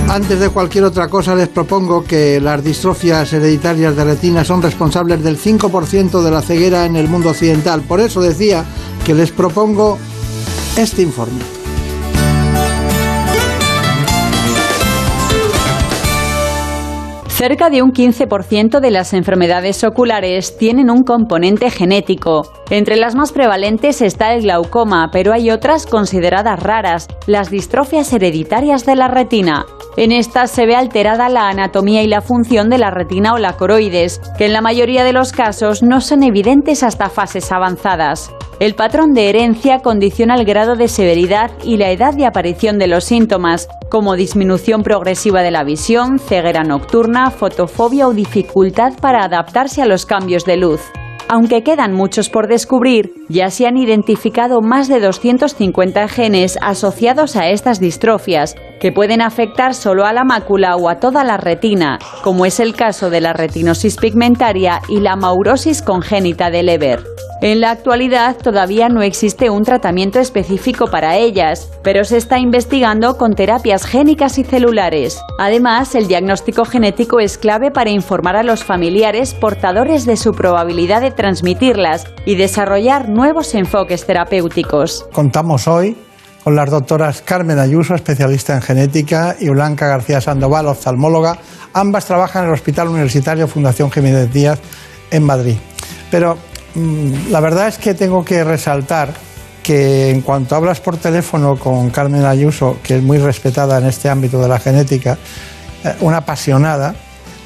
Antes de cualquier otra cosa les propongo que las distrofias hereditarias de retina son responsables del 5% de la ceguera en el mundo occidental. Por eso decía que les propongo este informe. Cerca de un 15% de las enfermedades oculares tienen un componente genético. Entre las más prevalentes está el glaucoma, pero hay otras consideradas raras, las distrofias hereditarias de la retina. En estas se ve alterada la anatomía y la función de la retina o la coroides, que en la mayoría de los casos no son evidentes hasta fases avanzadas. El patrón de herencia condiciona el grado de severidad y la edad de aparición de los síntomas, como disminución progresiva de la visión, ceguera nocturna, fotofobia o dificultad para adaptarse a los cambios de luz. Aunque quedan muchos por descubrir, ya se han identificado más de 250 genes asociados a estas distrofias, que pueden afectar solo a la mácula o a toda la retina, como es el caso de la retinosis pigmentaria y la maurosis congénita de Leber. En la actualidad todavía no existe un tratamiento específico para ellas, pero se está investigando con terapias génicas y celulares. Además, el diagnóstico genético es clave para informar a los familiares portadores de su probabilidad de transmitirlas y desarrollar nuevos enfoques terapéuticos. Contamos hoy con las doctoras Carmen Ayuso, especialista en genética, y Blanca García Sandoval, oftalmóloga. Ambas trabajan en el Hospital Universitario Fundación Jiménez Díaz en Madrid. Pero mm, la verdad es que tengo que resaltar que en cuanto hablas por teléfono con Carmen Ayuso, que es muy respetada en este ámbito de la genética, eh, una apasionada,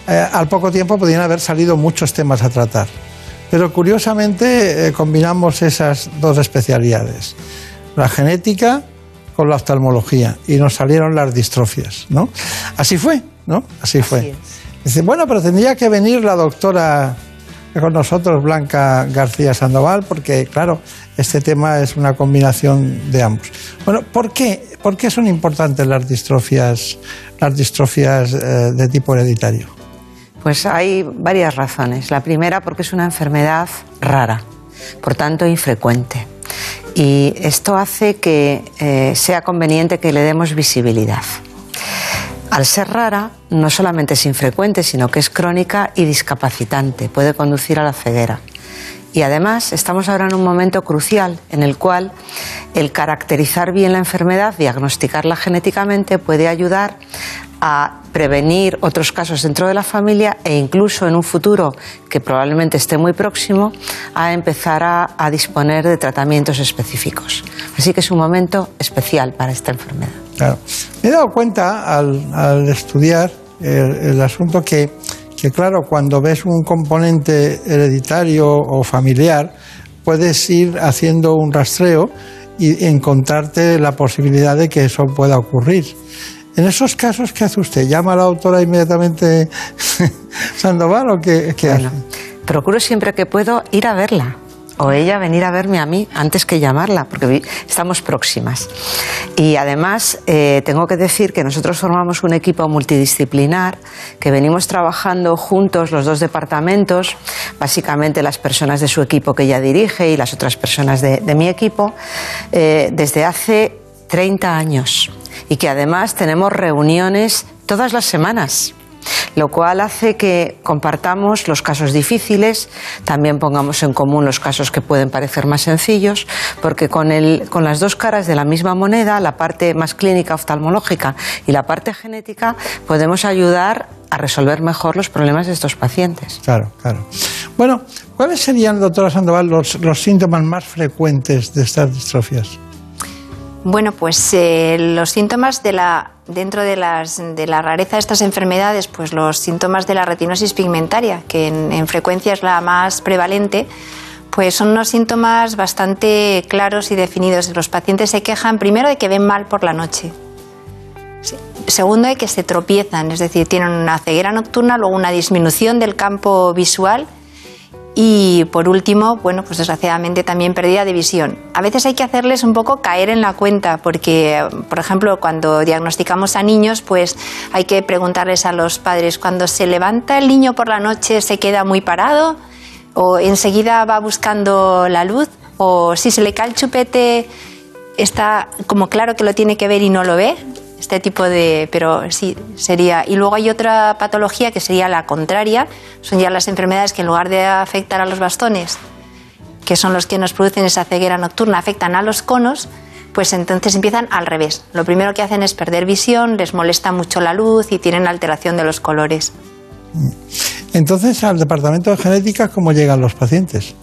eh, al poco tiempo podían haber salido muchos temas a tratar. Pero curiosamente eh, combinamos esas dos especialidades, la genética con la oftalmología, y nos salieron las distrofias, ¿no? Así fue, ¿no? Así fue. Dice, bueno, pero tendría que venir la doctora con nosotros, Blanca García Sandoval, porque, claro, este tema es una combinación de ambos. Bueno, ¿por qué, ¿Por qué son importantes las distrofias, las distrofias eh, de tipo hereditario? Pues hay varias razones. La primera, porque es una enfermedad rara, por tanto infrecuente. Y esto hace que eh, sea conveniente que le demos visibilidad. Al ser rara, no solamente es infrecuente, sino que es crónica y discapacitante, puede conducir a la ceguera. Y además estamos ahora en un momento crucial en el cual el caracterizar bien la enfermedad, diagnosticarla genéticamente, puede ayudar a prevenir otros casos dentro de la familia e incluso en un futuro que probablemente esté muy próximo a empezar a, disponer de tratamientos específicos. Así que es un momento especial para esta enfermedad. Me he dado cuenta al, estudiar el, asunto que, que, claro, cuando ves un componente hereditario o familiar, puedes ir haciendo un rastreo y encontrarte la posibilidad de que eso pueda ocurrir. En esos casos, ¿qué hace usted? ¿Llama a la autora inmediatamente Sandoval o qué, hace? Procuro siempre que puedo ir a verla o ella venir a verme a mí antes que llamarla, porque estamos próximas. Y además, eh, tengo que decir que nosotros formamos un equipo multidisciplinar, que venimos trabajando juntos los dos departamentos, básicamente las personas de su equipo que ella dirige y las otras personas de, mi equipo, eh, desde hace 30 años y que además tenemos reuniones todas las semanas lo cual hace que compartamos los casos difíciles, también pongamos en común los casos que pueden parecer más sencillos, porque con, con las dos caras de la misma moneda, la parte más clínica oftalmológica y la parte genética, podemos ayudar a resolver mejor los problemas de estos pacientes. Claro, claro. Bueno, ¿cuáles serían, doctora Sandoval, los síntomas más frecuentes de estas distrofias? Bueno, pues eh, los síntomas de la dentro de, las, de la rareza de estas enfermedades, pues los síntomas de la retinosis pigmentaria, que en, frecuencia es la más prevalente, pues son unos síntomas bastante claros y definidos. Los pacientes se quejan primero de que ven mal por la noche. Segundo, de que se tropiezan, es decir, tienen una ceguera nocturna, luego una disminución del campo visual y por último, bueno, pues desgraciadamente también pérdida de visión. A veces hay que hacerles un poco caer en la cuenta, porque, por ejemplo, cuando diagnosticamos a niños, pues hay que preguntarles a los padres, cuando se levanta el niño por la noche, ¿se queda muy parado? ¿O enseguida va buscando la luz? ¿O si se le cae el chupete, está como claro que lo tiene que ver y no lo ve? Este tipo de, pero sí, sería. Y luego hay otra patología que sería la contraria, son ya las enfermedades que en lugar de afectar a los bastones, que son los que nos producen esa ceguera nocturna, afectan a los conos, pues entonces empiezan al revés. Lo primero que hacen es perder visión, les molesta mucho la luz y tienen alteración de los colores. Entonces, al departamento de genética, ¿cómo llegan los pacientes?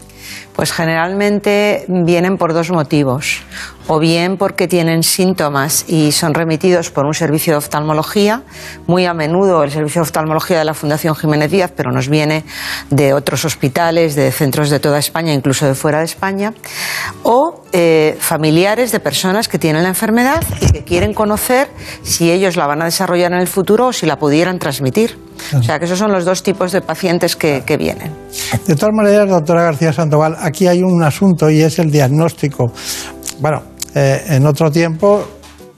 Pues generalmente vienen por dos motivos. O bien porque tienen síntomas y son remitidos por un servicio de oftalmología, muy a menudo el servicio de oftalmología de la Fundación Jiménez Díaz, pero nos viene de otros hospitales, de centros de toda España, incluso de fuera de España, o eh, familiares de personas que tienen la enfermedad y que quieren conocer si ellos la van a desarrollar en el futuro o si la pudieran transmitir. O sea que esos son los dos tipos de pacientes que, vienen. De todas maneras, doctora García Sandoval, aquí hay un asunto y es el diagnóstico. Bueno, eh, en otro tiempo,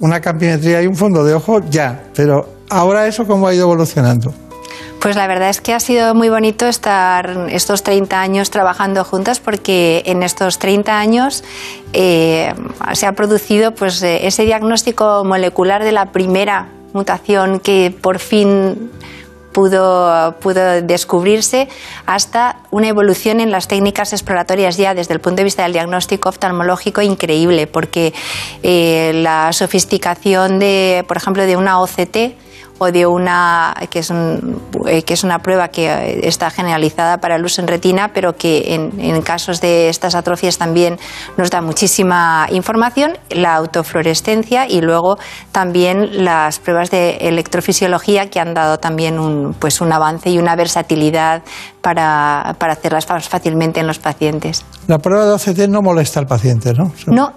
una campimetría y un fondo de ojo ya, pero ahora eso cómo ha ido evolucionando. Pues la verdad es que ha sido muy bonito estar estos 30 años trabajando juntas porque en estos 30 años eh, se ha producido pues, eh, ese diagnóstico molecular de la primera mutación que por fin pudo, pudo descubrirse hasta una evolución en las técnicas exploratorias ya desde el punto de vista del diagnóstico oftalmológico increíble, porque eh, la sofisticación de, por ejemplo, de una OCT o de una que es, un- eh, que es una prueba que eh, está generalizada para el uso en retina, pero que en, en casos de estas atrofias también nos da muchísima información, la autofluorescencia y luego también las pruebas de electrofisiología que han dado también un, pues un avance y una versatilidad para, para hacerlas fácilmente en los pacientes. La prueba de OCT no molesta al paciente, ¿no? No,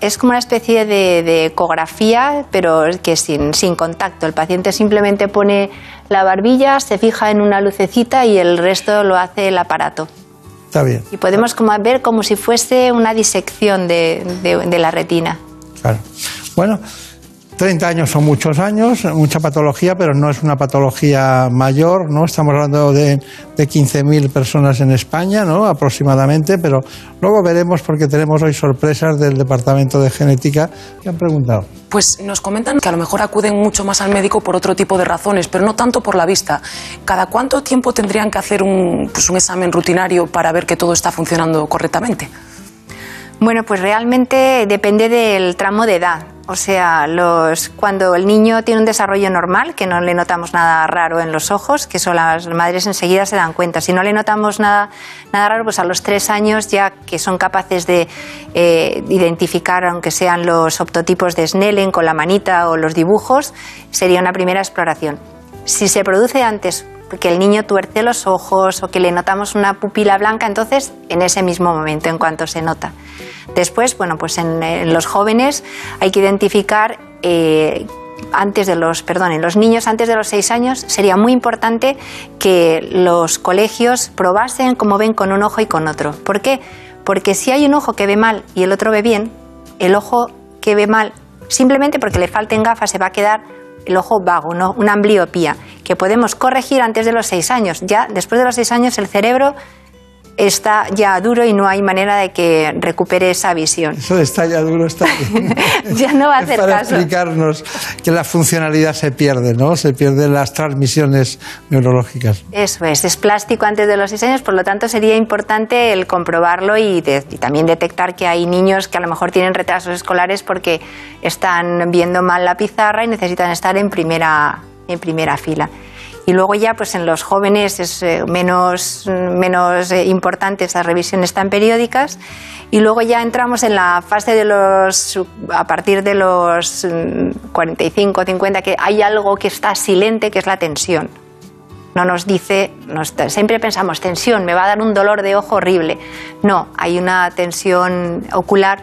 es como una especie de, de ecografía, pero que sin, sin contacto. El paciente simplemente pone la barbilla, se fija en una lucecita y el resto lo hace el aparato. Está bien, Y podemos como ver como si fuese una disección de, de- de la retina. claro. Bueno, 30 años son muchos años, mucha patología, pero no es una patología mayor, ¿no? Estamos hablando de, de 15.000 personas en España, ¿no? Aproximadamente, pero luego veremos porque tenemos hoy sorpresas del Departamento de Genética que han preguntado. Pues nos comentan que a lo mejor acuden mucho más al médico por otro tipo de razones, pero no tanto por la vista. ¿Cada cuánto tiempo tendrían que hacer un, pues un examen rutinario para ver que todo está funcionando correctamente? Bueno, pues realmente depende del tramo de edad. O sea, los, cuando el niño tiene un desarrollo normal, que no le notamos nada raro en los ojos, que eso las madres enseguida se dan cuenta. Si no le notamos nada, nada raro, pues a los tres años ya que son capaces de eh, identificar, aunque sean los optotipos de Snellen con la manita o los dibujos, sería una primera exploración. Si se produce antes que el niño tuerce los ojos o que le notamos una pupila blanca, entonces en ese mismo momento, en cuanto se nota. Después, bueno, pues en, en los jóvenes hay que identificar eh, antes de los, perdón, en los niños antes de los seis años sería muy importante que los colegios probasen cómo ven con un ojo y con otro. ¿Por qué? Porque si hay un ojo que ve mal y el otro ve bien, el ojo que ve mal, simplemente porque le falten gafas, se va a quedar el ojo vago, ¿no? una ambliopía, que podemos corregir antes de los seis años. Ya después de los seis años el cerebro está ya duro y no hay manera de que recupere esa visión. Eso de está ya duro está bien. ya no va a Es hacer para caso. explicarnos que la funcionalidad se pierde, ¿no? Se pierden las transmisiones neurológicas. Eso es, es plástico antes de los seis años, por lo tanto sería importante el comprobarlo y, de- y también detectar que hay niños que a lo mejor tienen retrasos escolares porque están viendo mal la pizarra y necesitan estar en primera, en primera fila. Y luego ya pues en los jóvenes es eh, menos, menos eh, importante esas revisiones tan periódicas y luego ya entramos en la fase de los a partir de los mm, 45 50 que hay algo que está silente que es la tensión no nos dice, nos- siempre pensamos tensión, me va a dar un dolor de ojo horrible. No, hay una tensión ocular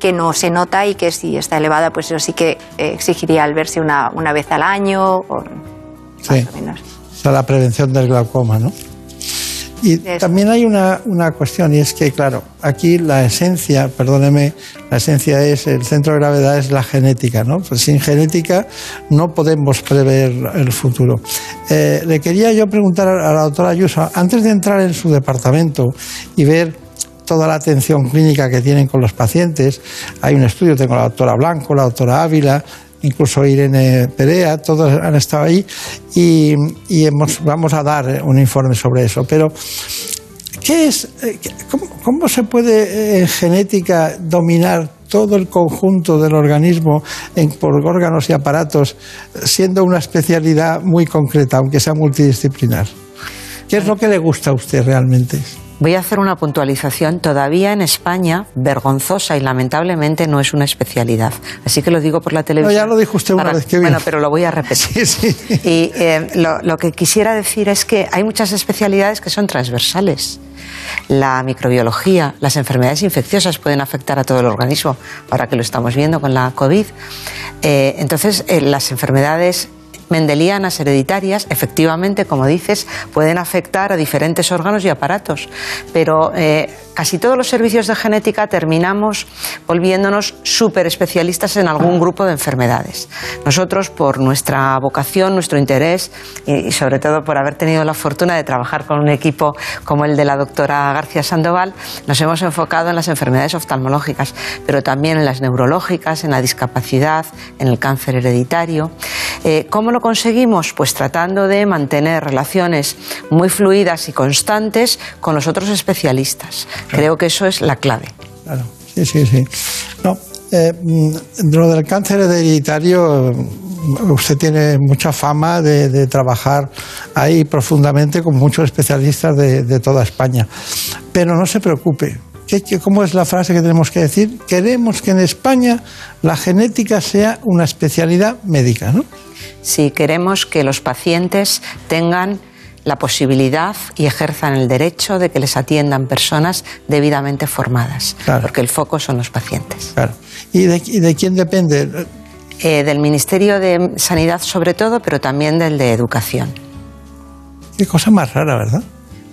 que no se nota y que si está elevada, pues eso sí que eh, exigiría el verse una, una vez al año. o- Sí. O sea, la prevención del glaucoma, ¿no? Y también hay una, una cuestión, y es que, claro, aquí la esencia, perdóneme, la esencia es, el centro de gravedad es la genética, ¿no? Pues sin genética no podemos prever el futuro. Eh, le quería yo preguntar a la doctora Ayuso, antes de entrar en su departamento y ver toda la atención clínica que tienen con los pacientes, hay un estudio, tengo a la doctora Blanco, la doctora Ávila, incluso Irene Perea, todos han estado ahí y, y hemos, vamos a dar un informe sobre eso. Pero, ¿qué es, eh, cómo se puede eh, en genética dominar todo el conjunto del organismo en, por órganos y aparatos, siendo una especialidad muy concreta, aunque sea multidisciplinar? ¿Qué es lo que le gusta a usted realmente? Voy a hacer una puntualización. Todavía en España, vergonzosa y lamentablemente no es una especialidad. Así que lo digo por la televisión. ya lo dijo usted una vez, bien. Bueno, pero lo voy a repetir. Y eh, lo, lo que quisiera decir es que hay muchas especialidades que son transversales. La microbiología, las enfermedades infecciosas pueden afectar a todo el organismo, ahora que lo estamos viendo con la COVID. Eh, entonces, eh, las enfermedades mendelianas hereditarias, efectivamente, como dices, pueden afectar a diferentes órganos y aparatos, pero eh, casi todos los servicios de genética terminamos volviéndonos súper especialistas en algún grupo de enfermedades. Nosotros, por nuestra vocación, nuestro interés y, sobre todo por haber tenido la fortuna de trabajar con un equipo como el de la doctora García Sandoval, nos hemos enfocado en las enfermedades oftalmológicas, pero también en las neurológicas, en la discapacidad, en el cáncer hereditario. Eh, ¿Cómo lo conseguimos? Pues tratando de mantener relaciones muy fluidas y constantes con los otros especialistas. Creo que eso es la clave. Claro, sí, sí, sí. No, Eh, mm, lo del cáncer hereditario, mm, usted tiene mucha fama de, de trabajar ahí profundamente con muchos especialistas de, de toda España. Pero no se preocupe. ¿Qué- qué- ¿Cómo es la frase que tenemos que decir? Queremos que en España la genética sea una especialidad médica, ¿no? Sí, queremos que los pacientes tengan la posibilidad y ejerzan el derecho de que les atiendan personas debidamente formadas, porque el foco son los pacientes. Claro. ¿Y de, y de quién depende? Eh, del Ministerio de Sanidad sobre todo, pero también del de Educación. Qué cosa más rara, ¿verdad?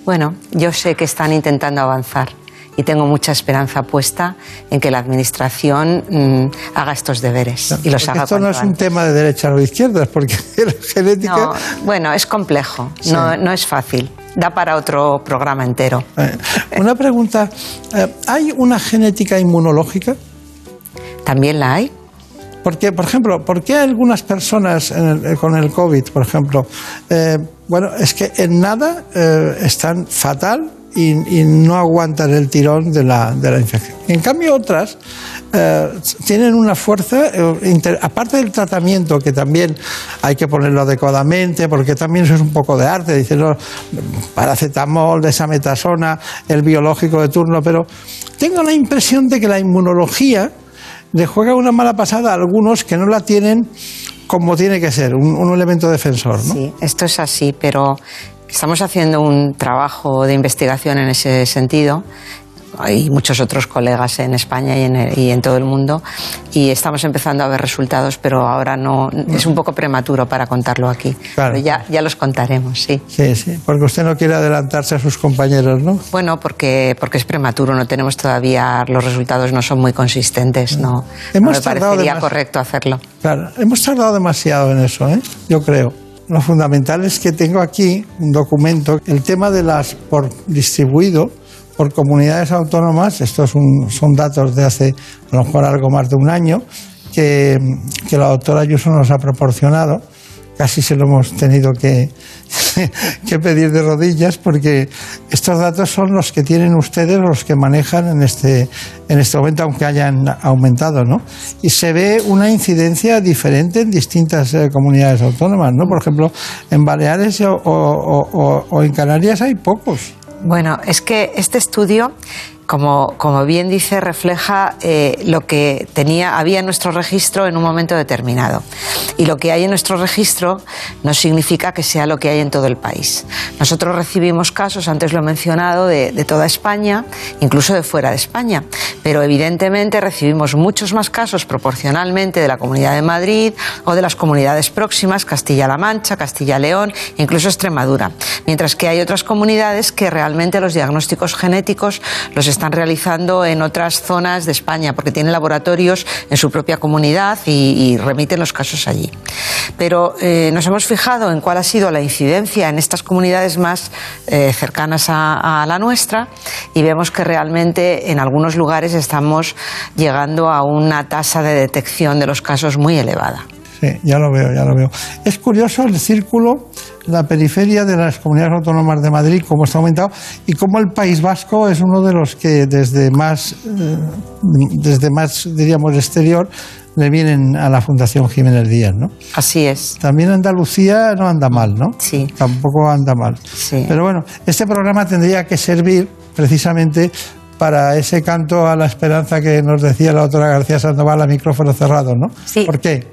Bueno, yo sé que están intentando avanzar y tengo mucha esperanza puesta en que la Administración mm, haga estos deberes y los haga esto no es un tema de derechas o izquierdas, porque la genética... No, bueno, es complejo, Sí. no, no es fácil. Da para otro programa entero. Eh, Una pregunta, eh, ¿hay una genética inmunológica? También la hay. Porque, por ejemplo, ¿por qué algunas personas el- eh, con el COVID, por ejemplo, eh, bueno, es que en nada eh, están fatal y, no aguantan el tirón de la, de la infección? En cambio, otras eh, tienen una fuerza, eh, aparte del tratamiento, que también hay que ponerlo adecuadamente, porque también eso es un poco de arte, dicen, no, paracetamol, desametasona, el biológico de turno, pero tengo la impresión de que la inmunología le juega una mala pasada a algunos que no la tienen como tiene que ser, un, un elemento defensor. Sí, esto es así, pero estamos haciendo un trabajo de investigación en ese sentido. Hay muchos otros colegas en España y en, y en todo el mundo y estamos empezando a ver resultados, pero ahora no es un poco prematuro para contarlo aquí. Claro. Pero ya, ya los contaremos, sí. Sí, sí, porque usted no quiere adelantarse a sus compañeros, ¿no? Bueno, porque, porque es prematuro, no tenemos todavía, los resultados no son muy consistentes, no, no Hemos me tardado parecería demasiado. correcto hacerlo. Claro, hemos tardado demasiado en eso, ¿eh? Yo creo. Lo fundamental es que tengo aquí un documento, el tema de las por distribuido por comunidades autónomas, estos son, datos de hace a lo mejor algo más de un año, que, que la doctora Ayuso nos ha proporcionado. Casi se lo hemos tenido que, pedir de rodillas porque estos datos son los que tienen ustedes, los que manejan en este, en este momento, aunque hayan aumentado, ¿no? Y se ve una incidencia diferente en distintas eh, comunidades autónomas, ¿no? Por ejemplo, en Baleares o en Canarias hay pocos. Bueno, es que este estudio, como, como bien dice, refleja eh, lo que tenía, había en nuestro registro en un momento determinado. Y lo que hay en nuestro registro no significa que sea lo que hay en todo el país. Nosotros recibimos casos, antes lo he mencionado, de, de toda España, incluso de fuera de España. Pero evidentemente recibimos muchos más casos proporcionalmente de la Comunidad de Madrid o de las comunidades próximas, Castilla-La Mancha, Castilla-León, incluso Extremadura. Mientras que hay otras comunidades que realmente los diagnósticos genéticos los están realizando en otras zonas de España, porque tienen laboratorios en su propia comunidad y, remiten los casos allí. Pero eh, nos hemos fijado en cuál ha sido la incidencia en estas comunidades más eh, cercanas a la nuestra y vemos que realmente en algunos lugares estamos llegando a una tasa de detección de los casos muy elevada. Sí, ya lo veo, ya lo veo. Es curioso el círculo, la periferia de las comunidades autónomas de Madrid, cómo está aumentado, y cómo el País Vasco es uno de los que desde más, eh, desde más, diríamos, exterior, le vienen a la Fundación Jiménez Díaz, ¿no? Así es. También Andalucía no anda mal, ¿no? Sí. Tampoco anda mal. Sí. Pero bueno, este programa tendría que servir precisamente para ese canto a la esperanza que nos decía la doctora García Sandoval a micrófono cerrado, ¿no? Sí. ¿Por qué?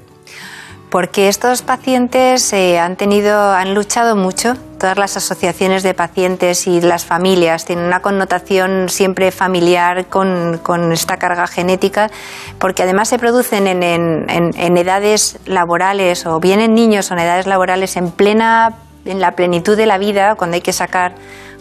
Porque estos pacientes eh, han tenido, han luchado mucho. Todas las asociaciones de pacientes y las familias tienen una connotación siempre familiar con, esta carga genética, porque además se producen en, en- en- en edades laborales o bien en niños o en edades laborales en plena, en la plenitud de la vida, cuando hay que sacar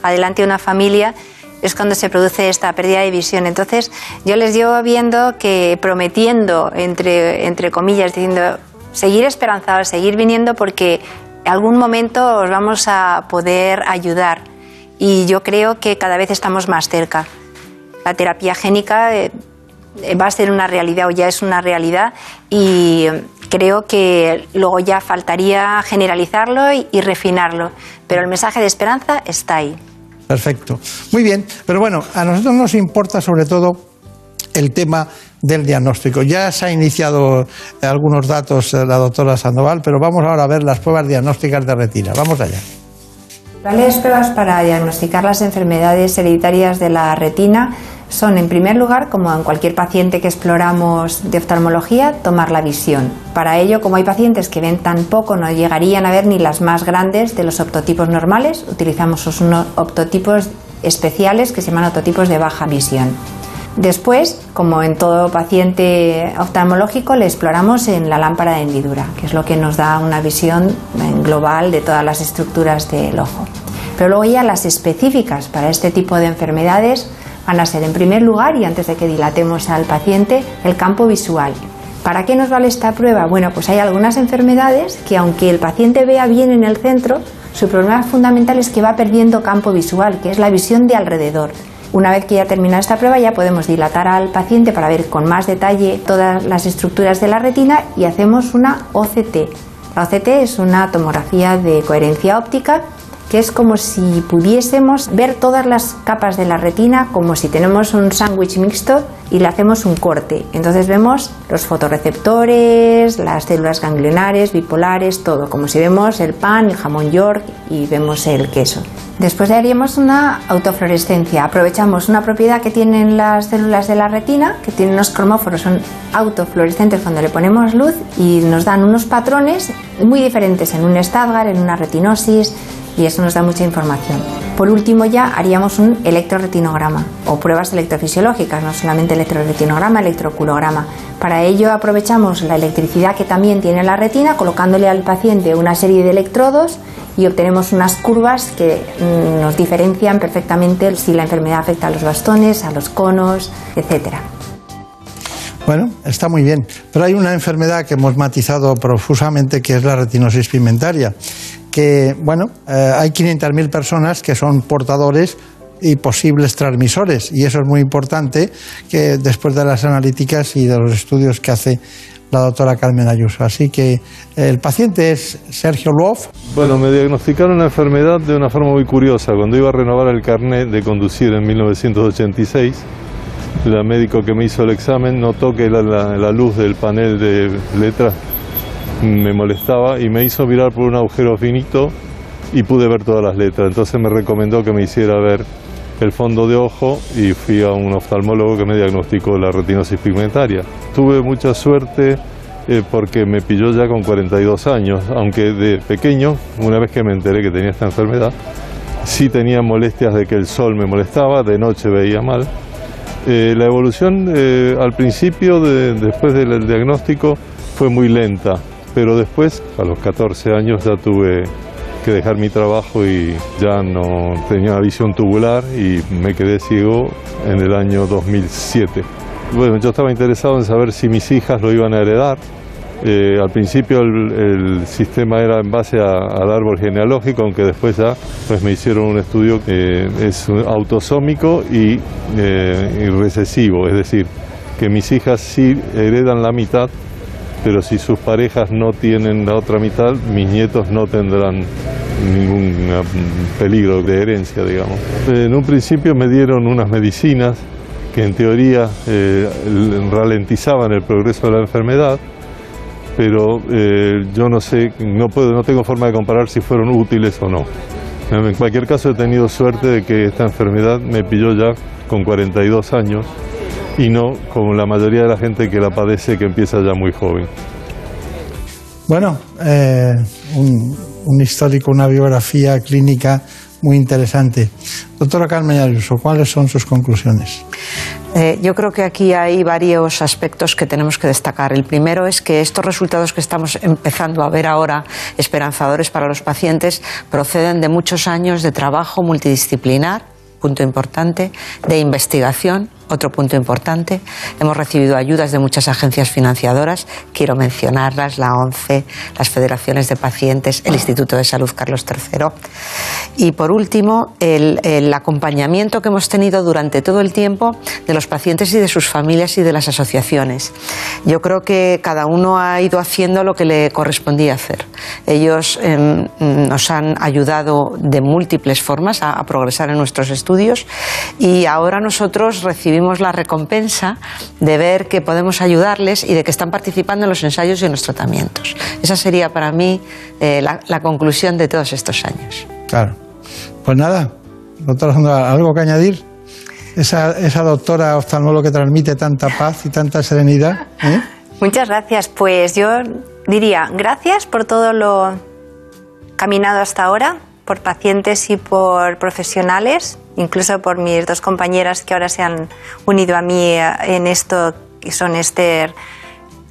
adelante una familia es cuando se produce esta pérdida de visión. Entonces, yo les llevo viendo que prometiendo, entre, entre comillas, diciendo, seguir esperanzados, seguir viniendo porque en algún momento os vamos a poder ayudar. Y yo creo que cada vez estamos más cerca. La terapia génica eh, va a ser una realidad o ya es una realidad y creo que luego ya faltaría generalizarlo y, y refinarlo. Pero el mensaje de esperanza está ahí. Perfecto. Muy bien, pero bueno, a nosotros nos importa sobre todo el tema del diagnóstico. Ya se ha iniciado eh, algunos datos eh, la doctora Sandoval, pero vamos ahora a ver las pruebas diagnósticas de retina. Vamos allá. Las pruebas para diagnosticar las enfermedades hereditarias de la retina son, en primer lugar, como en cualquier paciente que exploramos de oftalmología, tomar la visión. Para ello, como hay pacientes que ven tan poco, no llegarían a ver ni las más grandes de los optotipos normales, utilizamos unos optotipos especiales que se llaman optotipos de baja visión. Después, como en todo paciente oftalmológico, le exploramos en la lámpara de hendidura, que es lo que nos da una visión global de todas las estructuras del ojo. Pero luego ya las específicas para este tipo de enfermedades van a ser, en primer lugar, y antes de que dilatemos al paciente, el campo visual. ¿Para qué nos vale esta prueba? Bueno, pues hay algunas enfermedades que aunque el paciente vea bien en el centro, su problema fundamental es que va perdiendo campo visual, que es la visión de alrededor. Una vez que ya termina esta prueba ya podemos dilatar al paciente para ver con más detalle todas las estructuras de la retina y hacemos una OCT. La OCT es una tomografía de coherencia óptica que es como si pudiésemos ver todas las capas de la retina como si tenemos un sándwich mixto y le hacemos un corte. Entonces vemos los fotorreceptores, las células ganglionares, bipolares, todo, como si vemos el pan, el jamón york y vemos el queso. Después le haríamos una autofluorescencia. Aprovechamos una propiedad que tienen las células de la retina, que tienen unos cromóforos, son autofluorescentes cuando le ponemos luz y nos dan unos patrones muy diferentes en un Stadgar, en una retinosis, y eso nos da mucha información. Por último ya haríamos un electroretinograma o pruebas electrofisiológicas, no solamente electroretinograma, electroculograma. Para ello aprovechamos la electricidad que también tiene la retina colocándole al paciente una serie de electrodos y obtenemos unas curvas que mm, nos diferencian perfectamente si la enfermedad afecta a los bastones, a los conos, etcétera. Bueno, está muy bien, pero hay una enfermedad que hemos matizado profusamente que es la retinosis pigmentaria que, bueno, eh, hay 500.000 personas que son portadores y posibles transmisores. Y eso es muy importante que después de las analíticas y de los estudios que hace la doctora Carmen Ayuso. Así que el paciente es Sergio Luof. Bueno, me diagnosticaron la enfermedad de una forma muy curiosa. Cuando iba a renovar el carnet de conducir en 1986, el médico que me hizo el examen notó que la luz del panel de letras me molestaba y me hizo mirar por un agujero finito y pude ver todas las letras. Entonces me recomendó que me hiciera ver el fondo de ojo y fui a un oftalmólogo que me diagnosticó la retinosis pigmentaria. Tuve mucha suerte eh, porque me pilló ya con 42 años, aunque de pequeño, una vez que me enteré que tenía esta enfermedad, sí tenía molestias de que el sol me molestaba, de noche veía mal. Eh, la evolución eh, al principio, después del diagnóstico, fue muy lenta pero después, a los 14 años, ya tuve que dejar mi trabajo y ya no tenía visión tubular y me quedé ciego en el año 2007. Bueno, yo estaba interesado en saber si mis hijas lo iban a heredar. Eh, al principio el, sistema era en base al árbol genealógico, aunque después ya pues me hicieron un estudio que es autosómico y, eh, y recesivo, es decir, que mis hijas sí heredan la mitad pero si sus parejas no tienen la otra mitad, mis nietos no tendrán ningún eh, peligro de herencia, digamos. En un principio me dieron unas medicinas que en teoría eh, ralentizaban el progreso de la enfermedad, pero eh, yo no sé, no, puedo, no tengo forma de comparar si fueron útiles o no. En cualquier caso he tenido suerte de que esta enfermedad me pilló ya con 42 años y no como la mayoría de la gente que la padece que empieza ya muy joven. Bueno, eh, un, histórico, una biografía clínica muy interesante. Doctora Carmen Ayuso, ¿cuáles son sus conclusiones? Eh, yo creo que aquí hay varios aspectos que tenemos que destacar. El primero es que estos resultados que estamos empezando a ver ahora, esperanzadores para los pacientes, proceden de muchos años de trabajo multidisciplinar, punto importante, de investigación otro punto importante, hemos recibido ayudas de muchas agencias financiadoras, quiero mencionarlas, la ONCE, las federaciones de pacientes, el Instituto de Salud Carlos III. Y por último, el, acompañamiento que hemos tenido durante todo el tiempo de los pacientes y de sus familias y de las asociaciones. Yo creo que cada uno ha ido haciendo lo que le correspondía hacer. Ellos em, nos han ayudado de múltiples formas a, a progresar en nuestros estudios y ahora nosotros recibimos la recompensa de ver que podemos ayudarles y de que están participando en los ensayos y en los tratamientos. Esa sería para mí eh, la, la conclusión de todos estos años. Claro. Pues nada, doctora Sandra, ¿algo que añadir? Esa, esa doctora oftalmóloga que transmite tanta paz y tanta serenidad. ¿eh? Muchas gracias. Pues yo diría gracias por todo lo caminado hasta ahora, por pacientes y por profesionales, incluso por mis dos compañeras que ahora se han unido a mí eh, en esto, que son Esther,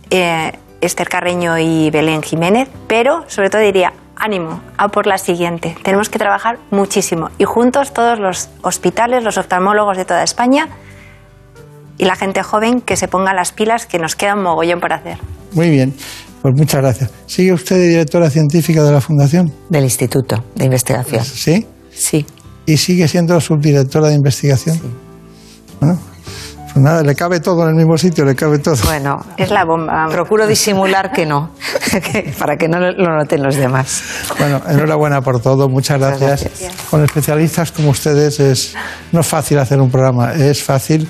eh, Esther Carreño y Belén Jiménez, pero sobre todo diría ánimo, a por la siguiente. Tenemos que trabajar muchísimo y juntos todos los hospitales, los oftalmólogos de toda España y la gente joven que se ponga las pilas, que nos queda un mogollón por hacer. Muy bien, pues muchas gracias. ¿Sigue usted de directora científica de la Fundación? Del Instituto de Investigación. ¿Sí? Sí. ¿Y sigue siendo subdirectora de investigación? Sí. Bueno, pues nada, le cabe todo en el mismo sitio, le cabe todo. Bueno, es la bomba. Procuro disimular que no, para que no lo noten los demás. Bueno, enhorabuena por todo, muchas gracias. Muchas gracias. Con especialistas como ustedes es no es fácil hacer un programa, es fácil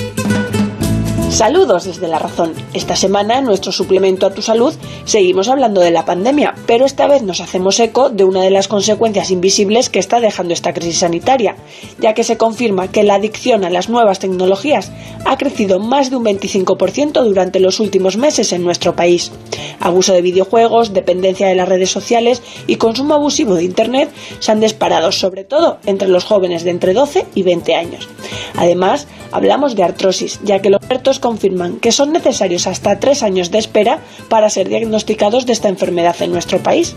Saludos desde La Razón. Esta semana en nuestro suplemento a tu salud seguimos hablando de la pandemia, pero esta vez nos hacemos eco de una de las consecuencias invisibles que está dejando esta crisis sanitaria, ya que se confirma que la adicción a las nuevas tecnologías ha crecido más de un 25% durante los últimos meses en nuestro país. Abuso de videojuegos, dependencia de las redes sociales y consumo abusivo de Internet se han disparado sobre todo entre los jóvenes de entre 12 y 20 años. Además, hablamos de artrosis, ya que los expertos confirman que son necesarios hasta tres años de espera para ser diagnosticados de esta enfermedad en nuestro país.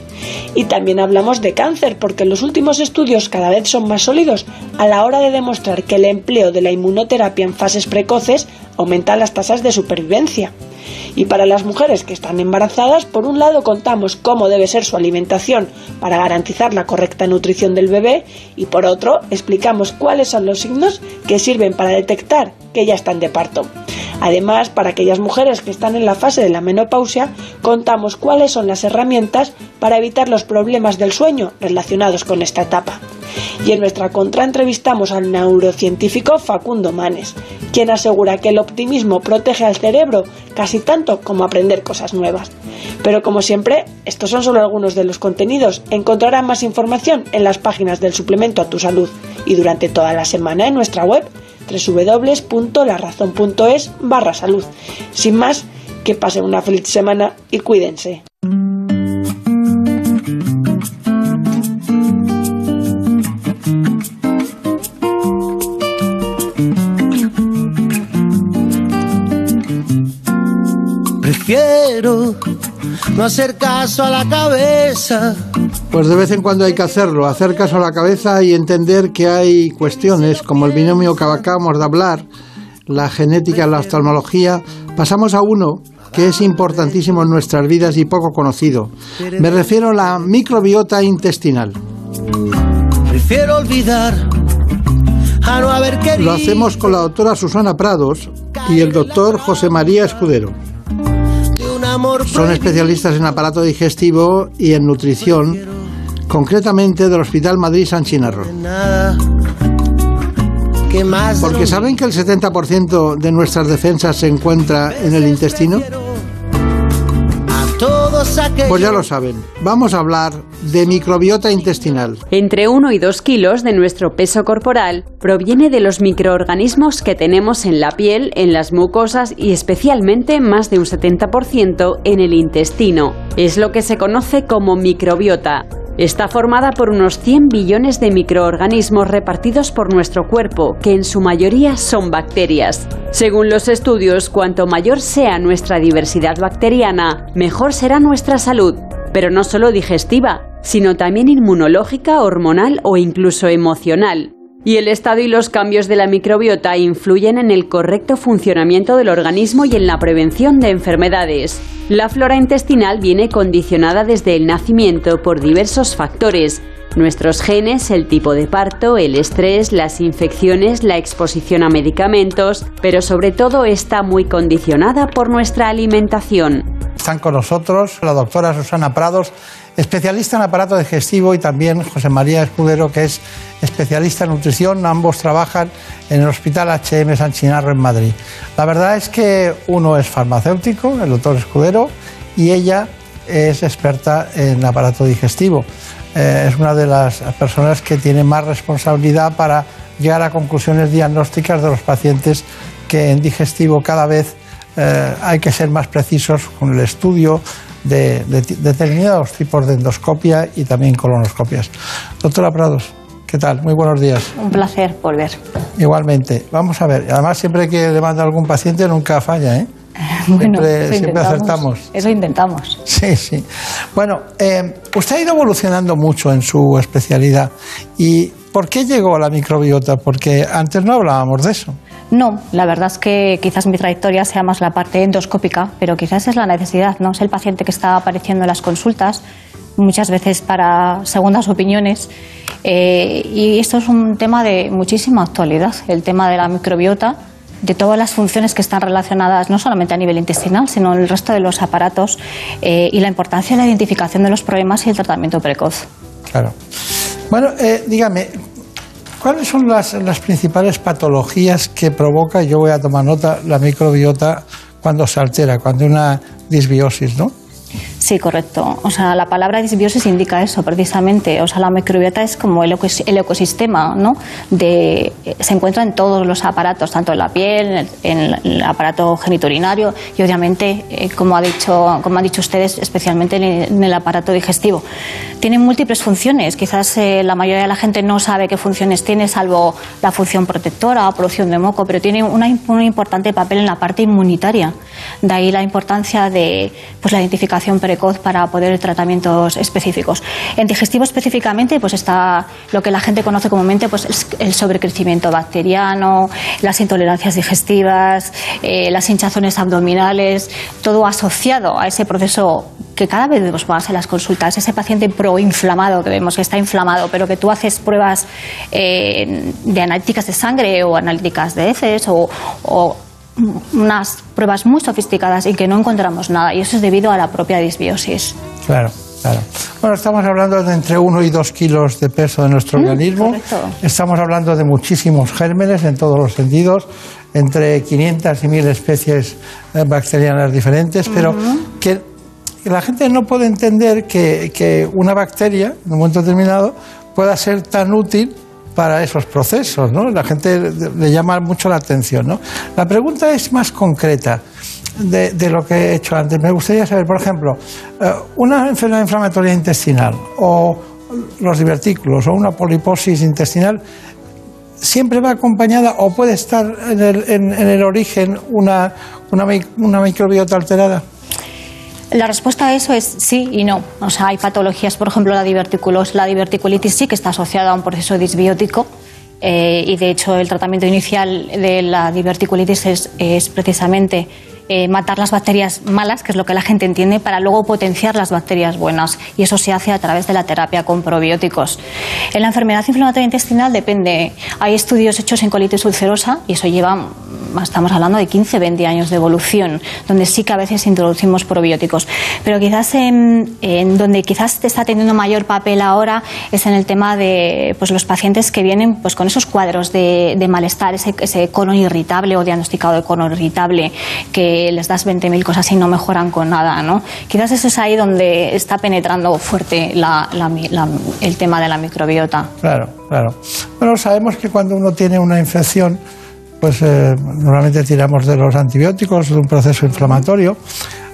Y también hablamos de cáncer, porque los últimos estudios cada vez son más sólidos a la hora de demostrar que el empleo de la inmunoterapia en fases precoces aumenta las tasas de supervivencia. Y para las mujeres que están embarazadas, por un lado contamos cómo debe ser su alimentación para garantizar la correcta nutrición del bebé y por otro explicamos cuáles son los signos que sirven para detectar que ya están de parto. Además, para aquellas mujeres que están en la fase de la menopausia, contamos cuáles son las herramientas para evitar los problemas del sueño relacionados con esta etapa. Y en nuestra contra entrevistamos al neurocientífico Facundo Manes, quien asegura que el optimismo protege al cerebro casi tanto como aprender cosas nuevas. Pero como siempre, estos son solo algunos de los contenidos. Encontrarán más información en las páginas del suplemento a tu salud y durante toda la semana en nuestra web www.larazón.es barra salud. Sin más, que pasen una feliz semana y cuídense. Prefiero no hacer caso a la cabeza. Pues de vez en cuando hay que hacerlo, hacer caso a la cabeza y entender que hay cuestiones como el binomio que acabamos de hablar, la genética, la oftalmología. Pasamos a uno que es importantísimo en nuestras vidas y poco conocido. Me refiero a la microbiota intestinal. Prefiero olvidar a no haber querido. Lo hacemos con la doctora Susana Prados y el doctor José María Escudero. Son especialistas en aparato digestivo y en nutrición, concretamente del Hospital Madrid San Chinarro. Porque ¿saben que el 70% de nuestras defensas se encuentra en el intestino? Cosa que... Pues ya lo saben, vamos a hablar de microbiota intestinal. Entre 1 y 2 kilos de nuestro peso corporal proviene de los microorganismos que tenemos en la piel, en las mucosas y especialmente más de un 70% en el intestino. Es lo que se conoce como microbiota. Está formada por unos 100 billones de microorganismos repartidos por nuestro cuerpo, que en su mayoría son bacterias. Según los estudios, cuanto mayor sea nuestra diversidad bacteriana, mejor será nuestra salud, pero no solo digestiva, sino también inmunológica, hormonal o incluso emocional. Y el estado y los cambios de la microbiota influyen en el correcto funcionamiento del organismo y en la prevención de enfermedades. La flora intestinal viene condicionada desde el nacimiento por diversos factores. Nuestros genes, el tipo de parto, el estrés, las infecciones, la exposición a medicamentos, pero sobre todo está muy condicionada por nuestra alimentación. Están con nosotros la doctora Susana Prados, especialista en aparato digestivo, y también José María Escudero, que es especialista en nutrición. Ambos trabajan en el Hospital HM San Chinarro en Madrid. La verdad es que uno es farmacéutico, el doctor Escudero, y ella es experta en aparato digestivo. Eh, es una de las personas que tiene más responsabilidad para llegar a conclusiones diagnósticas de los pacientes que en digestivo cada vez eh, hay que ser más precisos con el estudio de, de determinados tipos de endoscopia y también colonoscopias. Doctora Prados, ¿qué tal? Muy buenos días. Un placer volver. Igualmente. Vamos a ver. Además, siempre que le manda algún paciente nunca falla, ¿eh? Bueno, siempre, eso siempre acertamos. Eso intentamos. Sí, sí. Bueno, eh, usted ha ido evolucionando mucho en su especialidad. ¿Y por qué llegó a la microbiota? Porque antes no hablábamos de eso. No, la verdad es que quizás mi trayectoria sea más la parte endoscópica, pero quizás es la necesidad, ¿no? Es el paciente que está apareciendo en las consultas, muchas veces para segundas opiniones. eh, y esto es un tema de muchísima actualidad, el tema de la microbiota, de todas las funciones que están relacionadas no solamente a nivel intestinal, sino el resto de los aparatos eh, y la importancia de la identificación de los problemas y el tratamiento precoz. Claro. Bueno, eh, dígame, ¿cuáles son las, principales patologías que provoca, yo voy a tomar nota, la microbiota cuando se altera, cuando hay una disbiosis, ¿no? Sí, correcto. O sea, la palabra disbiosis indica eso precisamente. O sea, la microbiota es como el, ecos- el ecosistema, ¿no? De, se encuentra en todos los aparatos, tanto en la piel, en el, en el aparato geniturinario y obviamente, eh, como, ha dicho, como han dicho ustedes, especialmente en el, en el aparato digestivo. Tiene múltiples funciones. Quizás eh, la mayoría de la gente no sabe qué funciones tiene, salvo la función protectora o producción de moco, pero tiene una, un importante papel en la parte inmunitaria. De ahí la importancia de pues, la identificación para poder tratamientos específicos. En digestivo específicamente pues está lo que la gente conoce comúnmente pues es el sobrecrecimiento bacteriano, las intolerancias digestivas, eh, las hinchazones abdominales, todo asociado a ese proceso que cada vez vemos más en las consultas, ese paciente proinflamado que vemos que está inflamado, pero que tú haces pruebas eh, de analíticas de sangre o analíticas de heces o, o unas pruebas muy sofisticadas y que no encontramos nada. Y eso es debido a la propia disbiosis. Claro, claro. Bueno, estamos hablando de entre 1 y 2 kilos de peso de nuestro organismo. correcto. Estamos hablando de muchísimos gérmenes en todos los sentidos, entre 500 y 1000 especies eh, bacterianas diferentes, pero que, que la gente no puede entender que, que una bacteria, en un momento determinado, pueda ser tan útil para esos procesos, ¿no? La gente le llama mucho la atención, ¿no? La pregunta es más concreta de, lo que he hecho antes. Me gustaría saber, por ejemplo, eh, una enfermedad inflamatoria intestinal o los divertículos o una poliposis intestinal siempre va acompañada o puede estar en el, en- el origen una, una, una microbiota alterada. La respuesta a eso es sí y no. O sea, hay patologías, por ejemplo, la diverticulosis, la diverticulitis sí que está asociada a un proceso disbiótico. eh, y de hecho, el tratamiento inicial de la diverticulitis es, es precisamente eh, matar las bacterias malas, que es lo que la gente entiende, para luego potenciar las bacterias buenas. Y eso se hace a través de la terapia con probióticos. En la enfermedad inflamatoria intestinal depende. Hay estudios hechos en colitis ulcerosa y eso lleva, mm, estamos hablando de 15, 20 años de evolución, donde sí que a veces introducimos probióticos. Pero quizás en, donde quizás te está teniendo mayor papel ahora es en el tema de pues, los pacientes que vienen pues, con esos cuadros de, malestar, ese, ese colon irritable o diagnosticado de colon irritable, que les das 20.000 cosas y no mejoran con nada, ¿no? Quizás eso es ahí donde está penetrando fuerte el tema de la microbiota. Claro, claro. Bueno, sabemos que cuando uno tiene una infección, pues eh, normalmente tiramos de los antibióticos, de un proceso inflamatorio.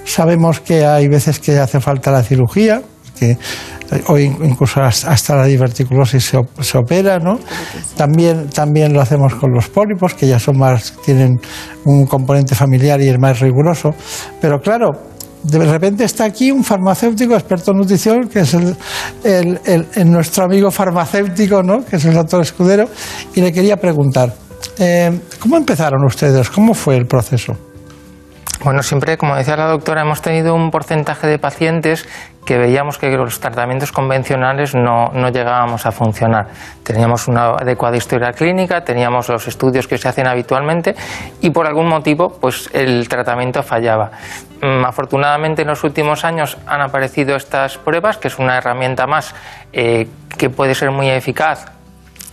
Sabemos que hay veces que hace falta la cirugía, que eh, hoy incluso hasta la diverticulosis se, op- se opera, ¿no? También, también lo hacemos con los pólipos, que ya son más, tienen un componente familiar y es más riguroso. Pero claro, de repente está aquí un farmacéutico experto en nutrición, que es el nuestro amigo farmacéutico, ¿no? que es el doctor Escudero, y le quería preguntar, eh, ¿cómo empezaron ustedes? ¿Cómo fue el proceso? Bueno, siempre, como decía la doctora, hemos tenido un porcentaje de pacientes que veíamos que los tratamientos convencionales no, no llegábamos a funcionar. Teníamos una adecuada historia clínica, teníamos los estudios que se hacen habitualmente y por algún motivo pues el tratamiento fallaba. Mm, Afortunadamente en los últimos años han aparecido estas pruebas, que es una herramienta más eh, que puede ser muy eficaz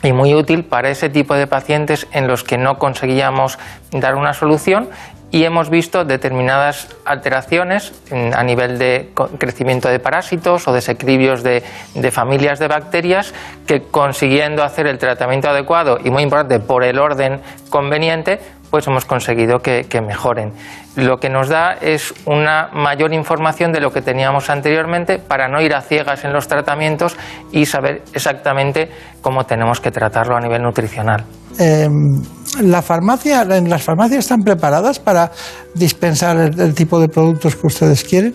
y muy útil para ese tipo de pacientes en los que no conseguíamos dar una solución y hemos visto determinadas alteraciones a nivel de crecimiento de parásitos o desequilibrios de, de familias de bacterias que consiguiendo hacer el tratamiento adecuado y muy importante por el orden conveniente pues hemos conseguido que, mejoren. Lo que nos da es una mayor información de lo que teníamos anteriormente para no ir a ciegas en los tratamientos y saber exactamente cómo tenemos que tratarlo a nivel nutricional. Eh, la farmacia, ¿En las farmacias están preparadas para dispensar el, el tipo de productos que ustedes quieren?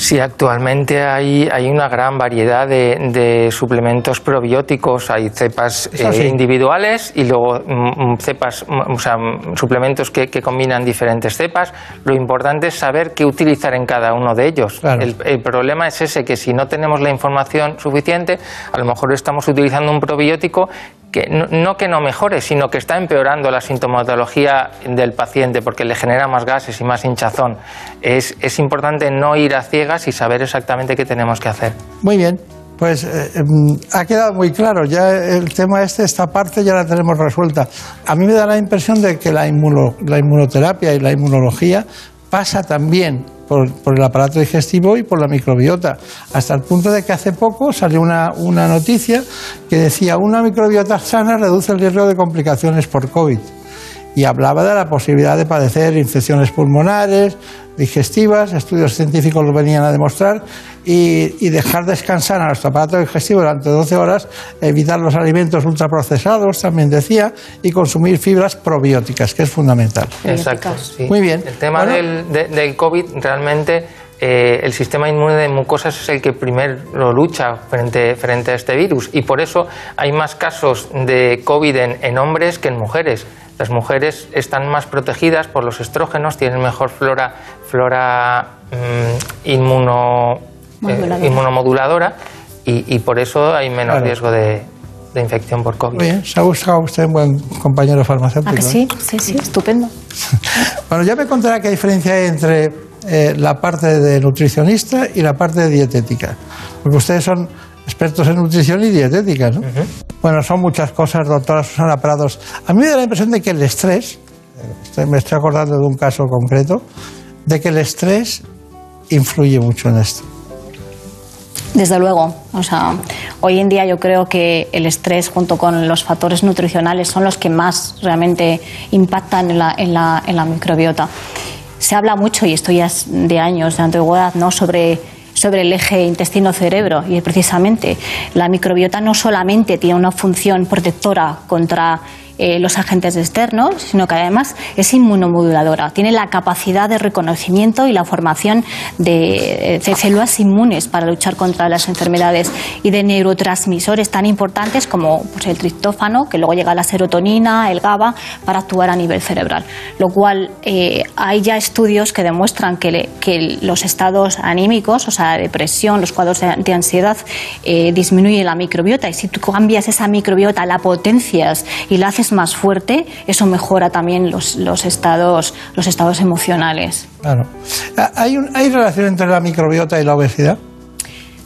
Sí, actualmente hay, hay una gran variedad de, de suplementos probióticos. Hay cepas eh, individuales y luego mm, mm, cepas, mm, o sea, suplementos que, que combinan diferentes cepas. Lo importante es saber qué utilizar en cada uno de ellos. El, el problema es ese, que si no tenemos la información suficiente, a lo mejor estamos utilizando un probiótico que no, que no mejore, sino que está empeorando la sintomatología del paciente porque le genera más gases y más hinchazón. Es, es importante no ir a ciegas y saber exactamente qué tenemos que hacer. Muy bien, pues eh, em, ha quedado muy claro. Ya el tema este, esta parte ya la tenemos resuelta. A mí me da la impresión de que la, inmuno- la inmunoterapia y la inmunología pasa también por, el aparato digestivo y por la microbiota, hasta el punto de que hace poco salió una, una noticia que decía una microbiota sana reduce el riesgo de complicaciones por COVID y hablaba de la posibilidad de padecer infecciones pulmonares, digestivas, estudios científicos lo venían a demostrar, y, y dejar descansar a nuestro aparato digestivo durante 12 horas, evitar los alimentos ultraprocesados, también decía, y consumir fibras probióticas, que es fundamental. Exacto. sí. Muy bien. El tema Bueno. del, de- del COVID realmente. eh, el sistema inmune de mucosas es el que primero lucha frente, frente a este virus y por eso hay más casos de COVID en, en hombres que en mujeres. Las mujeres están más protegidas por los estrógenos, tienen mejor flora, flora mm, inmuno, eh, Moduladora. inmunomoduladora y, y por eso hay menos Claro. riesgo de, de infección por COVID. Muy bien, se ha buscado usted un buen compañero farmacéutico. ¿A que ¿eh? sí? Sí, sí, estupendo. Bueno, ya me contará qué diferencia hay entre eh, la parte de nutricionista y la parte de dietética. Porque ustedes son expertos en nutrición y dietética, ¿no? Bueno, son muchas cosas, doctora Susana Prados. A mí me da la impresión de que el estrés, estoy- me estoy acordando de un caso concreto, de que el estrés influye mucho en esto. Desde luego, o sea, hoy en día yo creo que el estrés junto con los factores nutricionales son los que más realmente impactan en la, en la, en la microbiota. Se habla mucho, y esto ya es de años, de antigüedad, ¿no? sobre, sobre el eje intestino-cerebro, y precisamente la microbiota no solamente tiene una función protectora contra eh, los agentes externos, sino que además es inmunomoduladora. Tiene la capacidad de reconocimiento y la formación de, de células inmunes para luchar contra las enfermedades y de neurotransmisores tan importantes como pues, el triptófano, que luego llega la serotonina, el GABA, para actuar a nivel cerebral. Lo cual eh, hay ya estudios que demuestran que los estados anímicos, o sea, depresión, los cuadros de, de ansiedad, eh, disminuye la microbiota. Y si tú cambias esa microbiota, la potencias y la haces más fuerte, eso mejora también los, los, estados, los estados emocionales. Claro. Ah, ¿Hay, un- ¿Hay relación entre la microbiota y la obesidad?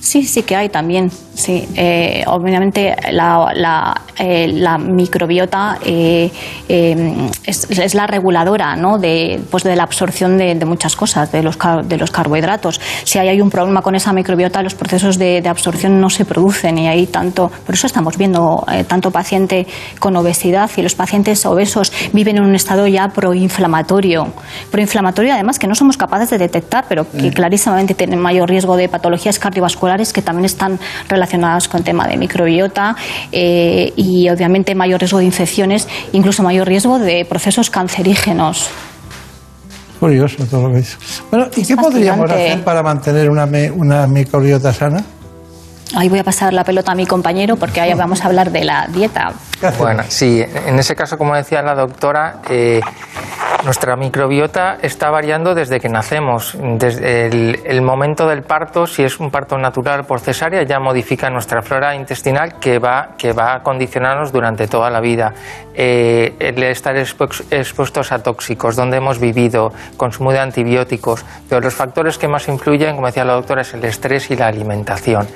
Sí, sí que hay también. Sí, eh, obviamente la, la, eh, la microbiota eh, eh, es, es la reguladora ¿no? de, pues de la absorción de, de muchas cosas, de los, car- de los carbohidratos. Si hay, hay un problema con esa microbiota, los procesos de, de absorción no se producen y hay tanto. Por eso estamos viendo tanto paciente con obesidad y los pacientes obesos viven en un estado ya proinflamatorio. Proinflamatorio, además, que no somos capaces de detectar, pero que clarísimamente tienen mayor riesgo de patologías cardiovasculares que también están relacionadas con el tema de microbiota eh, y, obviamente, mayor riesgo de infecciones, incluso mayor riesgo de procesos cancerígenos. Curioso todo lo que dice. Bueno, ¿y qué podríamos hacer para mantener una, una microbiota sana? Ahí voy a pasar la pelota a mi compañero porque ahí vamos a hablar de la dieta. Bueno, sí, en ese caso, como decía la doctora, eh, nuestra microbiota está variando desde que nacemos. Desde el, momento del parto, si es un parto natural por cesárea, ya modifica nuestra flora intestinal que va, que va a condicionarnos durante toda la vida. Eh, el estar expu- expuestos a tóxicos, donde hemos vivido, consumo de antibióticos, pero los factores que más influyen, como decía la doctora, es el estrés y la alimentación.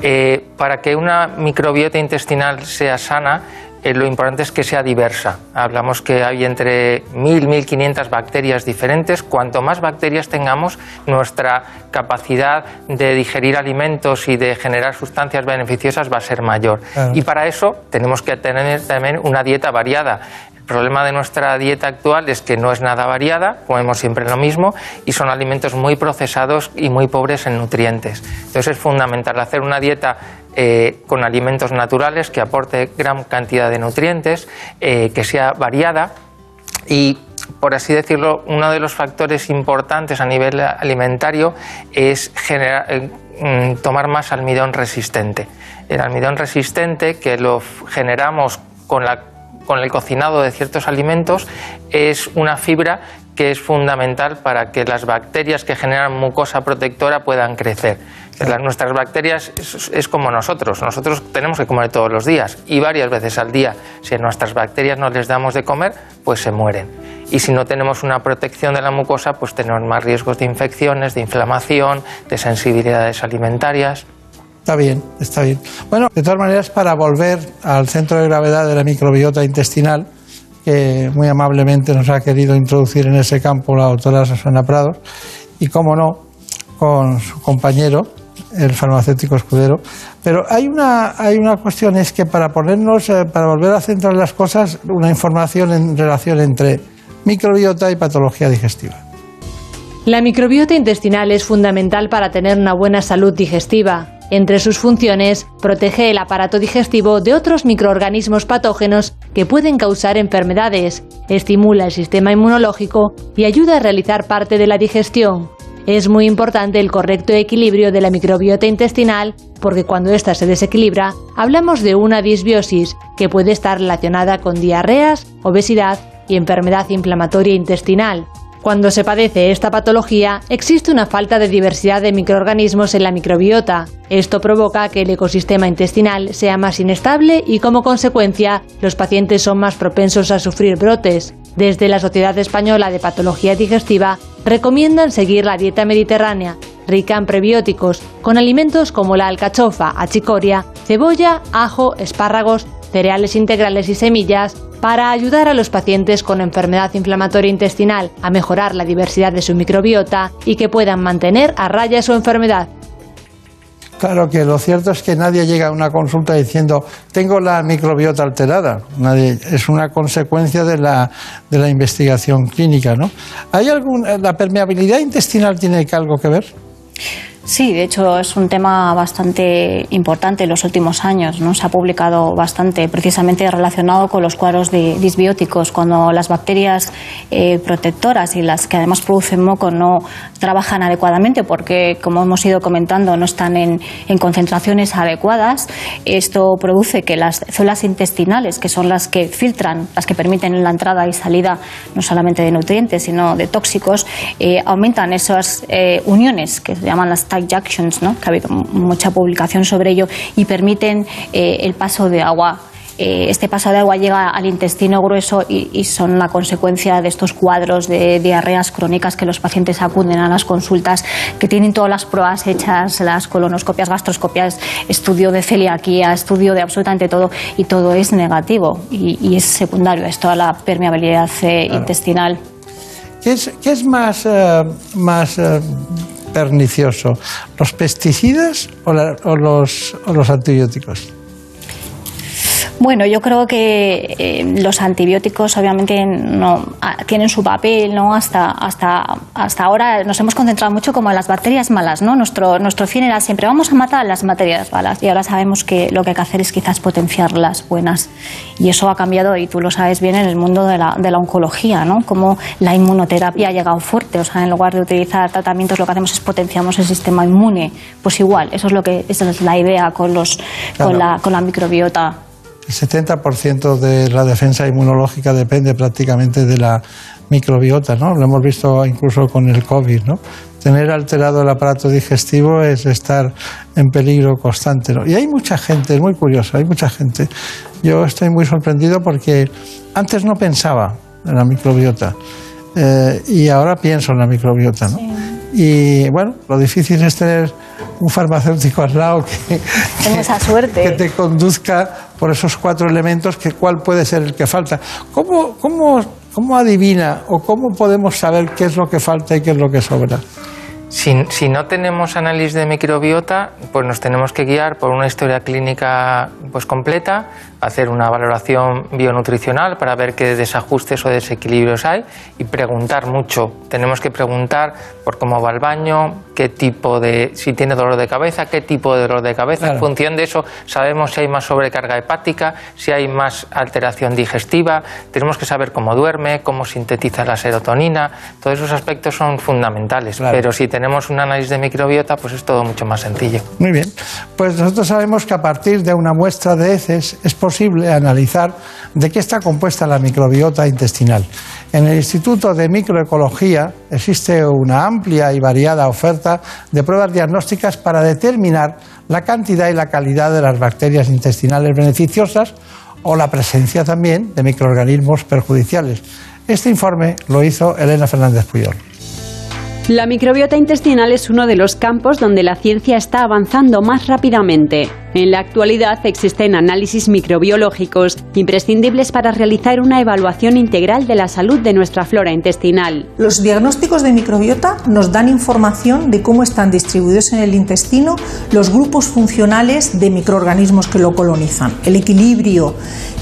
Eh, para que una microbiota intestinal sea sana, eh, lo importante es que sea diversa. Hablamos que hay entre 1.000 1.500 bacterias diferentes. Cuanto más bacterias tengamos, nuestra capacidad de digerir alimentos y de generar sustancias beneficiosas va a ser mayor. Claro. Y para eso tenemos que tener también una dieta variada. El problema de nuestra dieta actual es que no es nada variada, comemos siempre lo mismo y son alimentos muy procesados y muy pobres en nutrientes. Entonces es fundamental hacer una dieta eh, con alimentos naturales que aporte gran cantidad de nutrientes, eh, que sea variada y por así decirlo, uno de los factores importantes a nivel alimentario es eh, mm, tomar más almidón resistente. El almidón resistente, que lo generamos con, la- con el cocinado de ciertos alimentos, es una fibra que es fundamental para que las bacterias que generan mucosa protectora puedan crecer. Las- nuestras bacterias es, es como nosotros. Nosotros tenemos que comer todos los días y varias veces al día. Si a nuestras bacterias no les damos de comer, pues se mueren. Y si no tenemos una protección de la mucosa, pues tenemos más riesgos de infecciones, de inflamación, de sensibilidades alimentarias. Está bien, está bien. Bueno, de todas maneras, para volver al centro de gravedad de la microbiota intestinal, que muy amablemente nos ha querido introducir en ese campo la doctora Susana Prados, y cómo no, con su compañero, el farmacéutico escudero. Pero hay una, hay una cuestión, es que para ponernos, eh, para volver a centrar las cosas, una información en relación entre microbiota y patología digestiva. La microbiota intestinal es fundamental para tener una buena salud digestiva. Entre sus funciones, protege el aparato digestivo de otros microorganismos patógenos que pueden causar enfermedades, estimula el sistema inmunológico y ayuda a realizar parte de la digestión. Es muy importante el correcto equilibrio de la microbiota intestinal porque cuando ésta se desequilibra, hablamos de una disbiosis que puede estar relacionada con diarreas, obesidad y enfermedad inflamatoria intestinal. Cuando se padece esta patología, existe una falta de diversidad de microorganismos en la microbiota. Esto provoca que el ecosistema intestinal sea más inestable y como consecuencia los pacientes son más propensos a sufrir brotes. Desde la Sociedad Española de Patología Digestiva recomiendan seguir la dieta mediterránea, rica en prebióticos, con alimentos como la alcachofa, achicoria, cebolla, ajo, espárragos, cereales integrales y semillas para ayudar a los pacientes con enfermedad inflamatoria intestinal a mejorar la diversidad de su microbiota y que puedan mantener a raya su enfermedad. Claro que lo cierto es que nadie llega a una consulta diciendo tengo la microbiota alterada. Nadie, es una consecuencia de la, de la investigación clínica, ¿no? ¿Hay algún, ¿La permeabilidad intestinal tiene algo que ver? Sí, de hecho es un tema bastante importante en los últimos años. ¿no? Se ha publicado bastante precisamente relacionado con los cuadros de disbióticos. Cuando las bacterias eh, protectoras y las que además producen moco no trabajan adecuadamente porque, como hemos ido comentando, no están en, en concentraciones adecuadas, esto produce que las células intestinales, que son las que filtran, las que permiten la entrada y salida no solamente de nutrientes, sino de tóxicos, eh, aumentan esas eh, uniones que se llaman las tight junctions, ¿no? que ha habido mucha publicación sobre ello, y permiten eh, el paso de agua eh, este paso de agua llega al intestino grueso y, y son la consecuencia de estos cuadros de diarreas crónicas que los pacientes acuden a las consultas, que tienen todas las pruebas hechas, las colonoscopias, gastroscopias, estudio de celiaquía, estudio de absolutamente todo, y todo es negativo y, y es secundario esto a la permeabilidad eh, intestinal. ¿Qué es, qué es más, eh, más eh, pernicioso? ¿Los pesticidas o, la- o los, o los antibióticos? Bueno, yo creo que eh, los antibióticos obviamente no ah, tienen su papel, ¿no? Hasta, hasta, hasta ahora nos hemos concentrado mucho como en las bacterias malas, ¿no? Nuestro, nuestro fin era siempre vamos a matar las bacterias malas y ahora sabemos que lo que hay que hacer es quizás potenciar las buenas. Y eso ha cambiado y tú lo sabes bien en el mundo de la, de la oncología, ¿no? Como la inmunoterapia ha llegado fuerte, o sea, en lugar de utilizar tratamientos lo que hacemos es potenciamos el sistema inmune. Pues igual, eso es lo que esa es la idea con los con la con la microbiota. El 70% de la defensa inmunológica depende prácticamente de la microbiota, ¿no? Lo hemos visto incluso con el COVID, ¿no? Tener alterado el aparato digestivo es estar en peligro constante, ¿no? Y hay mucha gente, es muy curioso, hay mucha gente. Yo estoy muy sorprendido porque antes no pensaba en la microbiota eh, y ahora pienso en la microbiota, ¿no? Y bueno, lo difícil es tener un farmacéutico al lado que, Tengo esa suerte. que te conduzca por esos cuatro elementos, que cuál puede ser el que falta. ¿Cómo, cómo, cómo adivina o cómo podemos saber qué es lo que falta y qué es lo que sobra? Si, si no tenemos análisis de microbiota, pues nos tenemos que guiar por una historia clínica pues completa, hacer una valoración bionutricional para ver qué desajustes o desequilibrios hay y preguntar mucho. Tenemos que preguntar por cómo va el baño, qué tipo de, si tiene dolor de cabeza, qué tipo de dolor de cabeza. Claro. En función de eso sabemos si hay más sobrecarga hepática, si hay más alteración digestiva. Tenemos que saber cómo duerme, cómo sintetiza la serotonina. Todos esos aspectos son fundamentales. Pero si tenemos un análisis de microbiota, pues es todo mucho más sencillo. Muy bien. Pues nosotros sabemos que a partir de una muestra de heces es posible analizar de qué está compuesta la microbiota intestinal. En el Instituto de Microecología existe una amplia y variada oferta de pruebas diagnósticas para determinar la cantidad y la calidad de las bacterias intestinales beneficiosas o la presencia también de microorganismos perjudiciales. Este informe lo hizo Elena Fernández Puyol. La microbiota intestinal es uno de los campos donde la ciencia está avanzando más rápidamente. En la actualidad existen análisis microbiológicos imprescindibles para realizar una evaluación integral de la salud de nuestra flora intestinal. Los diagnósticos de microbiota nos dan información de cómo están distribuidos en el intestino los grupos funcionales de microorganismos que lo colonizan. El equilibrio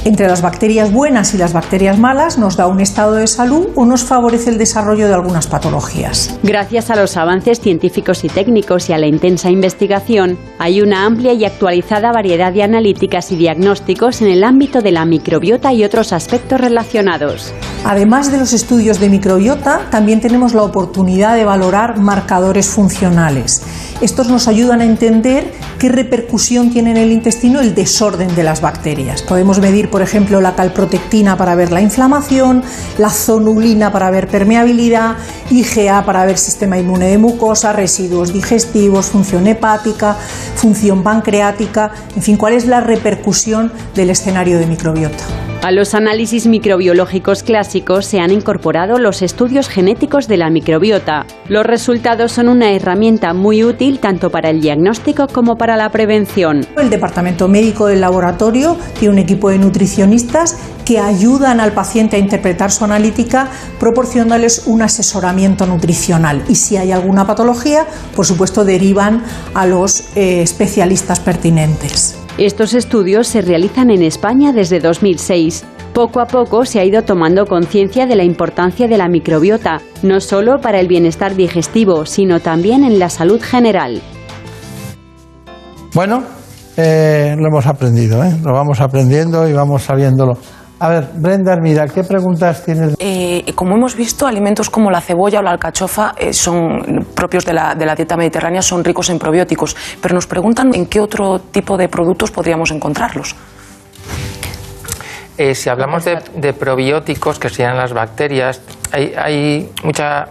entre las bacterias buenas y las bacterias malas nos da un estado de salud o nos favorece el desarrollo de algunas patologías. Gracias a los avances científicos y técnicos y a la intensa investigación, hay una amplia y actualizada variedad de analíticas y diagnósticos en el ámbito de la microbiota y otros aspectos relacionados. Además de los estudios de microbiota, también tenemos la oportunidad de valorar marcadores funcionales. Estos nos ayudan a entender qué repercusión tiene en el intestino el desorden de las bacterias. Podemos medir, por ejemplo, la calprotectina para ver la inflamación, la zonulina para ver permeabilidad, IgA para ver sistema inmune de mucosa, residuos digestivos, función hepática, función pancreática, en fin, cuál es la repercusión del escenario de microbiota. A los análisis microbiológicos clásicos se han incorporado los estudios genéticos de la microbiota. Los resultados son una herramienta muy útil tanto para el diagnóstico como para la prevención. El departamento médico del laboratorio tiene un equipo de nutricionistas que ayudan al paciente a interpretar su analítica proporcionándoles un asesoramiento nutricional. Y si hay alguna patología, por supuesto, derivan a los eh, especialistas pertinentes. Estos estudios se realizan en España desde 2006. Poco a poco se ha ido tomando conciencia de la importancia de la microbiota, no solo para el bienestar digestivo, sino también en la salud general. Bueno, eh, lo hemos aprendido, ¿eh? lo vamos aprendiendo y vamos sabiéndolo. A ver, Brenda, mira, ¿qué preguntas tienes? Eh, como hemos visto, alimentos como la cebolla o la alcachofa eh, son propios de la, de la dieta mediterránea, son ricos en probióticos, pero nos preguntan en qué otro tipo de productos podríamos encontrarlos. Eh, si hablamos de, de probióticos, que serían las bacterias, hay, hay mucha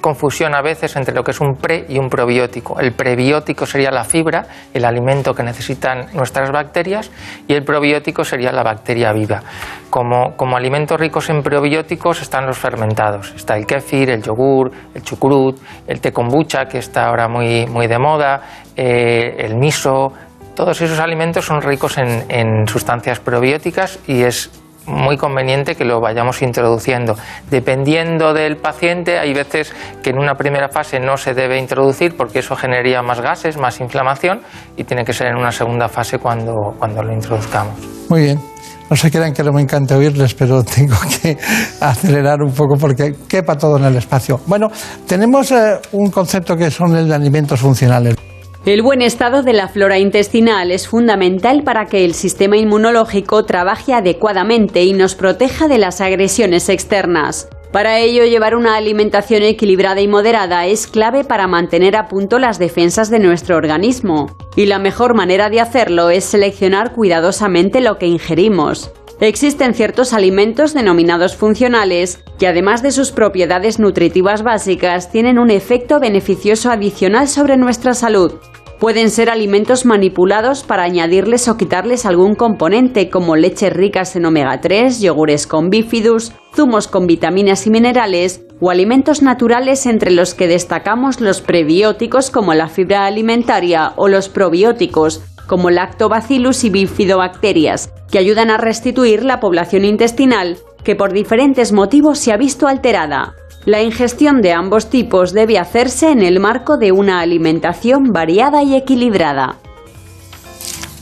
confusión a veces entre lo que es un pre y un probiótico. El prebiótico sería la fibra, el alimento que necesitan nuestras bacterias, y el probiótico sería la bacteria viva. Como, como alimentos ricos en probióticos están los fermentados. Está el kéfir, el yogur, el chucrut, el té kombucha, que está ahora muy, muy de moda, eh, el miso. Todos esos alimentos son ricos en, en sustancias probióticas y es muy conveniente que lo vayamos introduciendo. Dependiendo del paciente, hay veces que en una primera fase no se debe introducir porque eso generaría más gases, más inflamación y tiene que ser en una segunda fase cuando, cuando lo introduzcamos. Muy bien. No se crean que no me encanta oírles, pero tengo que acelerar un poco porque quepa todo en el espacio. Bueno, tenemos eh, un concepto que son el de alimentos funcionales. El buen estado de la flora intestinal es fundamental para que el sistema inmunológico trabaje adecuadamente y nos proteja de las agresiones externas. Para ello, llevar una alimentación equilibrada y moderada es clave para mantener a punto las defensas de nuestro organismo. Y la mejor manera de hacerlo es seleccionar cuidadosamente lo que ingerimos. Existen ciertos alimentos denominados funcionales que además de sus propiedades nutritivas básicas tienen un efecto beneficioso adicional sobre nuestra salud. Pueden ser alimentos manipulados para añadirles o quitarles algún componente como leches ricas en omega 3, yogures con bifidus, zumos con vitaminas y minerales o alimentos naturales entre los que destacamos los prebióticos como la fibra alimentaria o los probióticos como lactobacillus y bifidobacterias, que ayudan a restituir la población intestinal que por diferentes motivos se ha visto alterada. La ingestión de ambos tipos debe hacerse en el marco de una alimentación variada y equilibrada.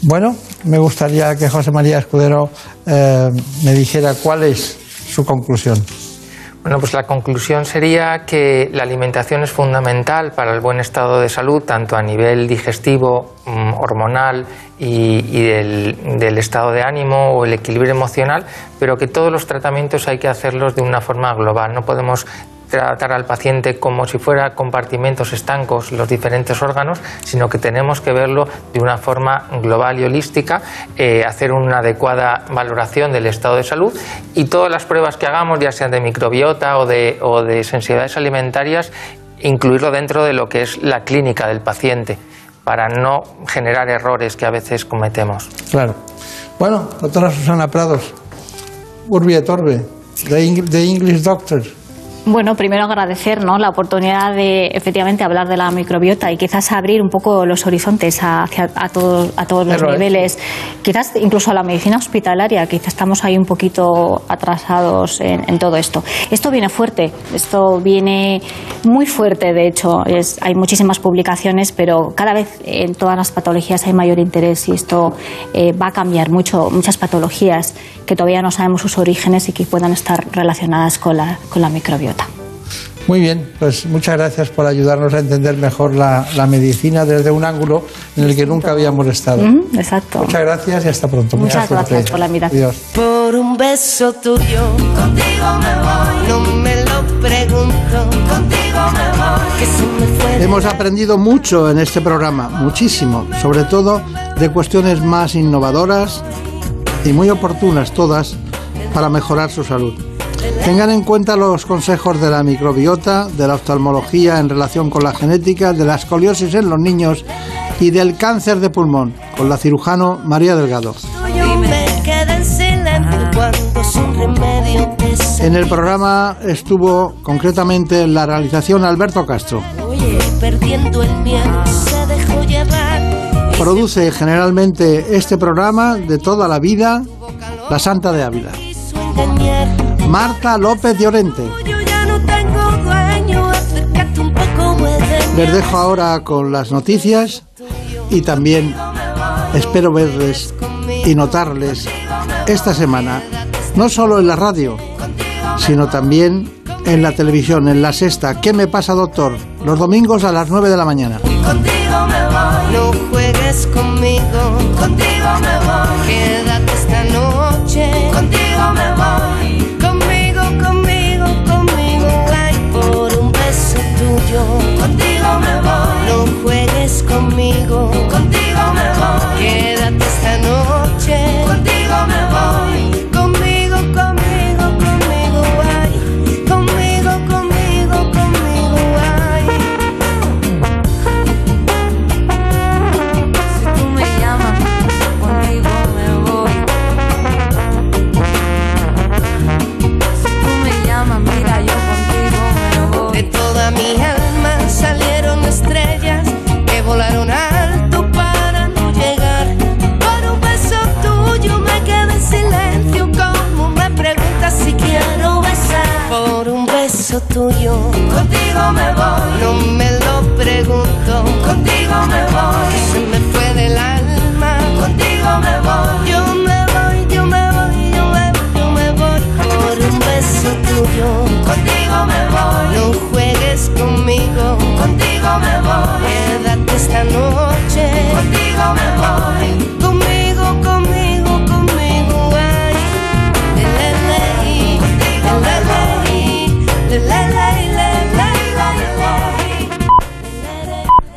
Bueno, me gustaría que José María Escudero eh, me dijera cuál es su conclusión. Bueno, pues la conclusión sería que la alimentación es fundamental para el buen estado de salud, tanto a nivel digestivo, mm, hormonal y, del, estado de ánimo o el equilibrio emocional, pero que todos los tratamientos hay que hacerlos de una forma global. No podemos tratar al paciente como si fuera compartimentos estancos los diferentes órganos, sino que tenemos que verlo de una forma global y holística, eh, hacer una adecuada valoración del estado de salud y todas las pruebas que hagamos, ya sean de microbiota o de, o de sensibilidades alimentarias, incluirlo dentro de lo que es la clínica del paciente para no generar errores que a veces cometemos. Claro. Bueno, doctora Susana Prados, Urbi et Orbe, de English Doctors. Bueno, primero agradecer ¿no? la oportunidad de efectivamente hablar de la microbiota y quizás abrir un poco los horizontes hacia, a, todos, a todos los niveles, quizás incluso a la medicina hospitalaria, quizás estamos ahí un poquito atrasados en, todo esto. Esto viene fuerte, esto viene muy fuerte, de hecho, es, hay muchísimas publicaciones, pero cada vez en todas las patologías hay mayor interés y esto eh, va a cambiar mucho, muchas patologías que todavía no sabemos sus orígenes y que puedan estar relacionadas con la, con la microbiota. Muy bien, pues muchas gracias por ayudarnos a entender mejor la, medicina desde un ángulo en el que nunca habíamos estado. exacto. Muchas gracias y hasta pronto. Muchas gracias por la invitación. Por un beso tuyo, contigo me voy. No me lo pregunto, contigo me voy. Hemos aprendido mucho en este programa, muchísimo, sobre todo de cuestiones más innovadoras y muy oportunas todas para mejorar su salud. Tengan en cuenta los consejos de la microbiota, de la oftalmología en relación con la genética, de la escoliosis en los niños y del cáncer de pulmón, con la cirujano María Delgado. En el programa estuvo concretamente en la realización Alberto Castro. Produce generalmente este programa de toda la vida la Santa de Ávila. Marta López Llorente. Les dejo ahora con las noticias y también espero verles y notarles esta semana, no solo en la radio, sino también en la televisión, en la sexta. ¿Qué me pasa, doctor? Los domingos a las 9 de la mañana. tuyo. Contigo me voy. No me lo pregunto. Contigo me voy. Se me fue del alma. Contigo me voy. Yo me voy, yo me voy, yo me voy, yo me voy por un beso tuyo. Contigo me voy. No juegues conmigo. Contigo me voy. Quédate esta noche. Contigo me voy.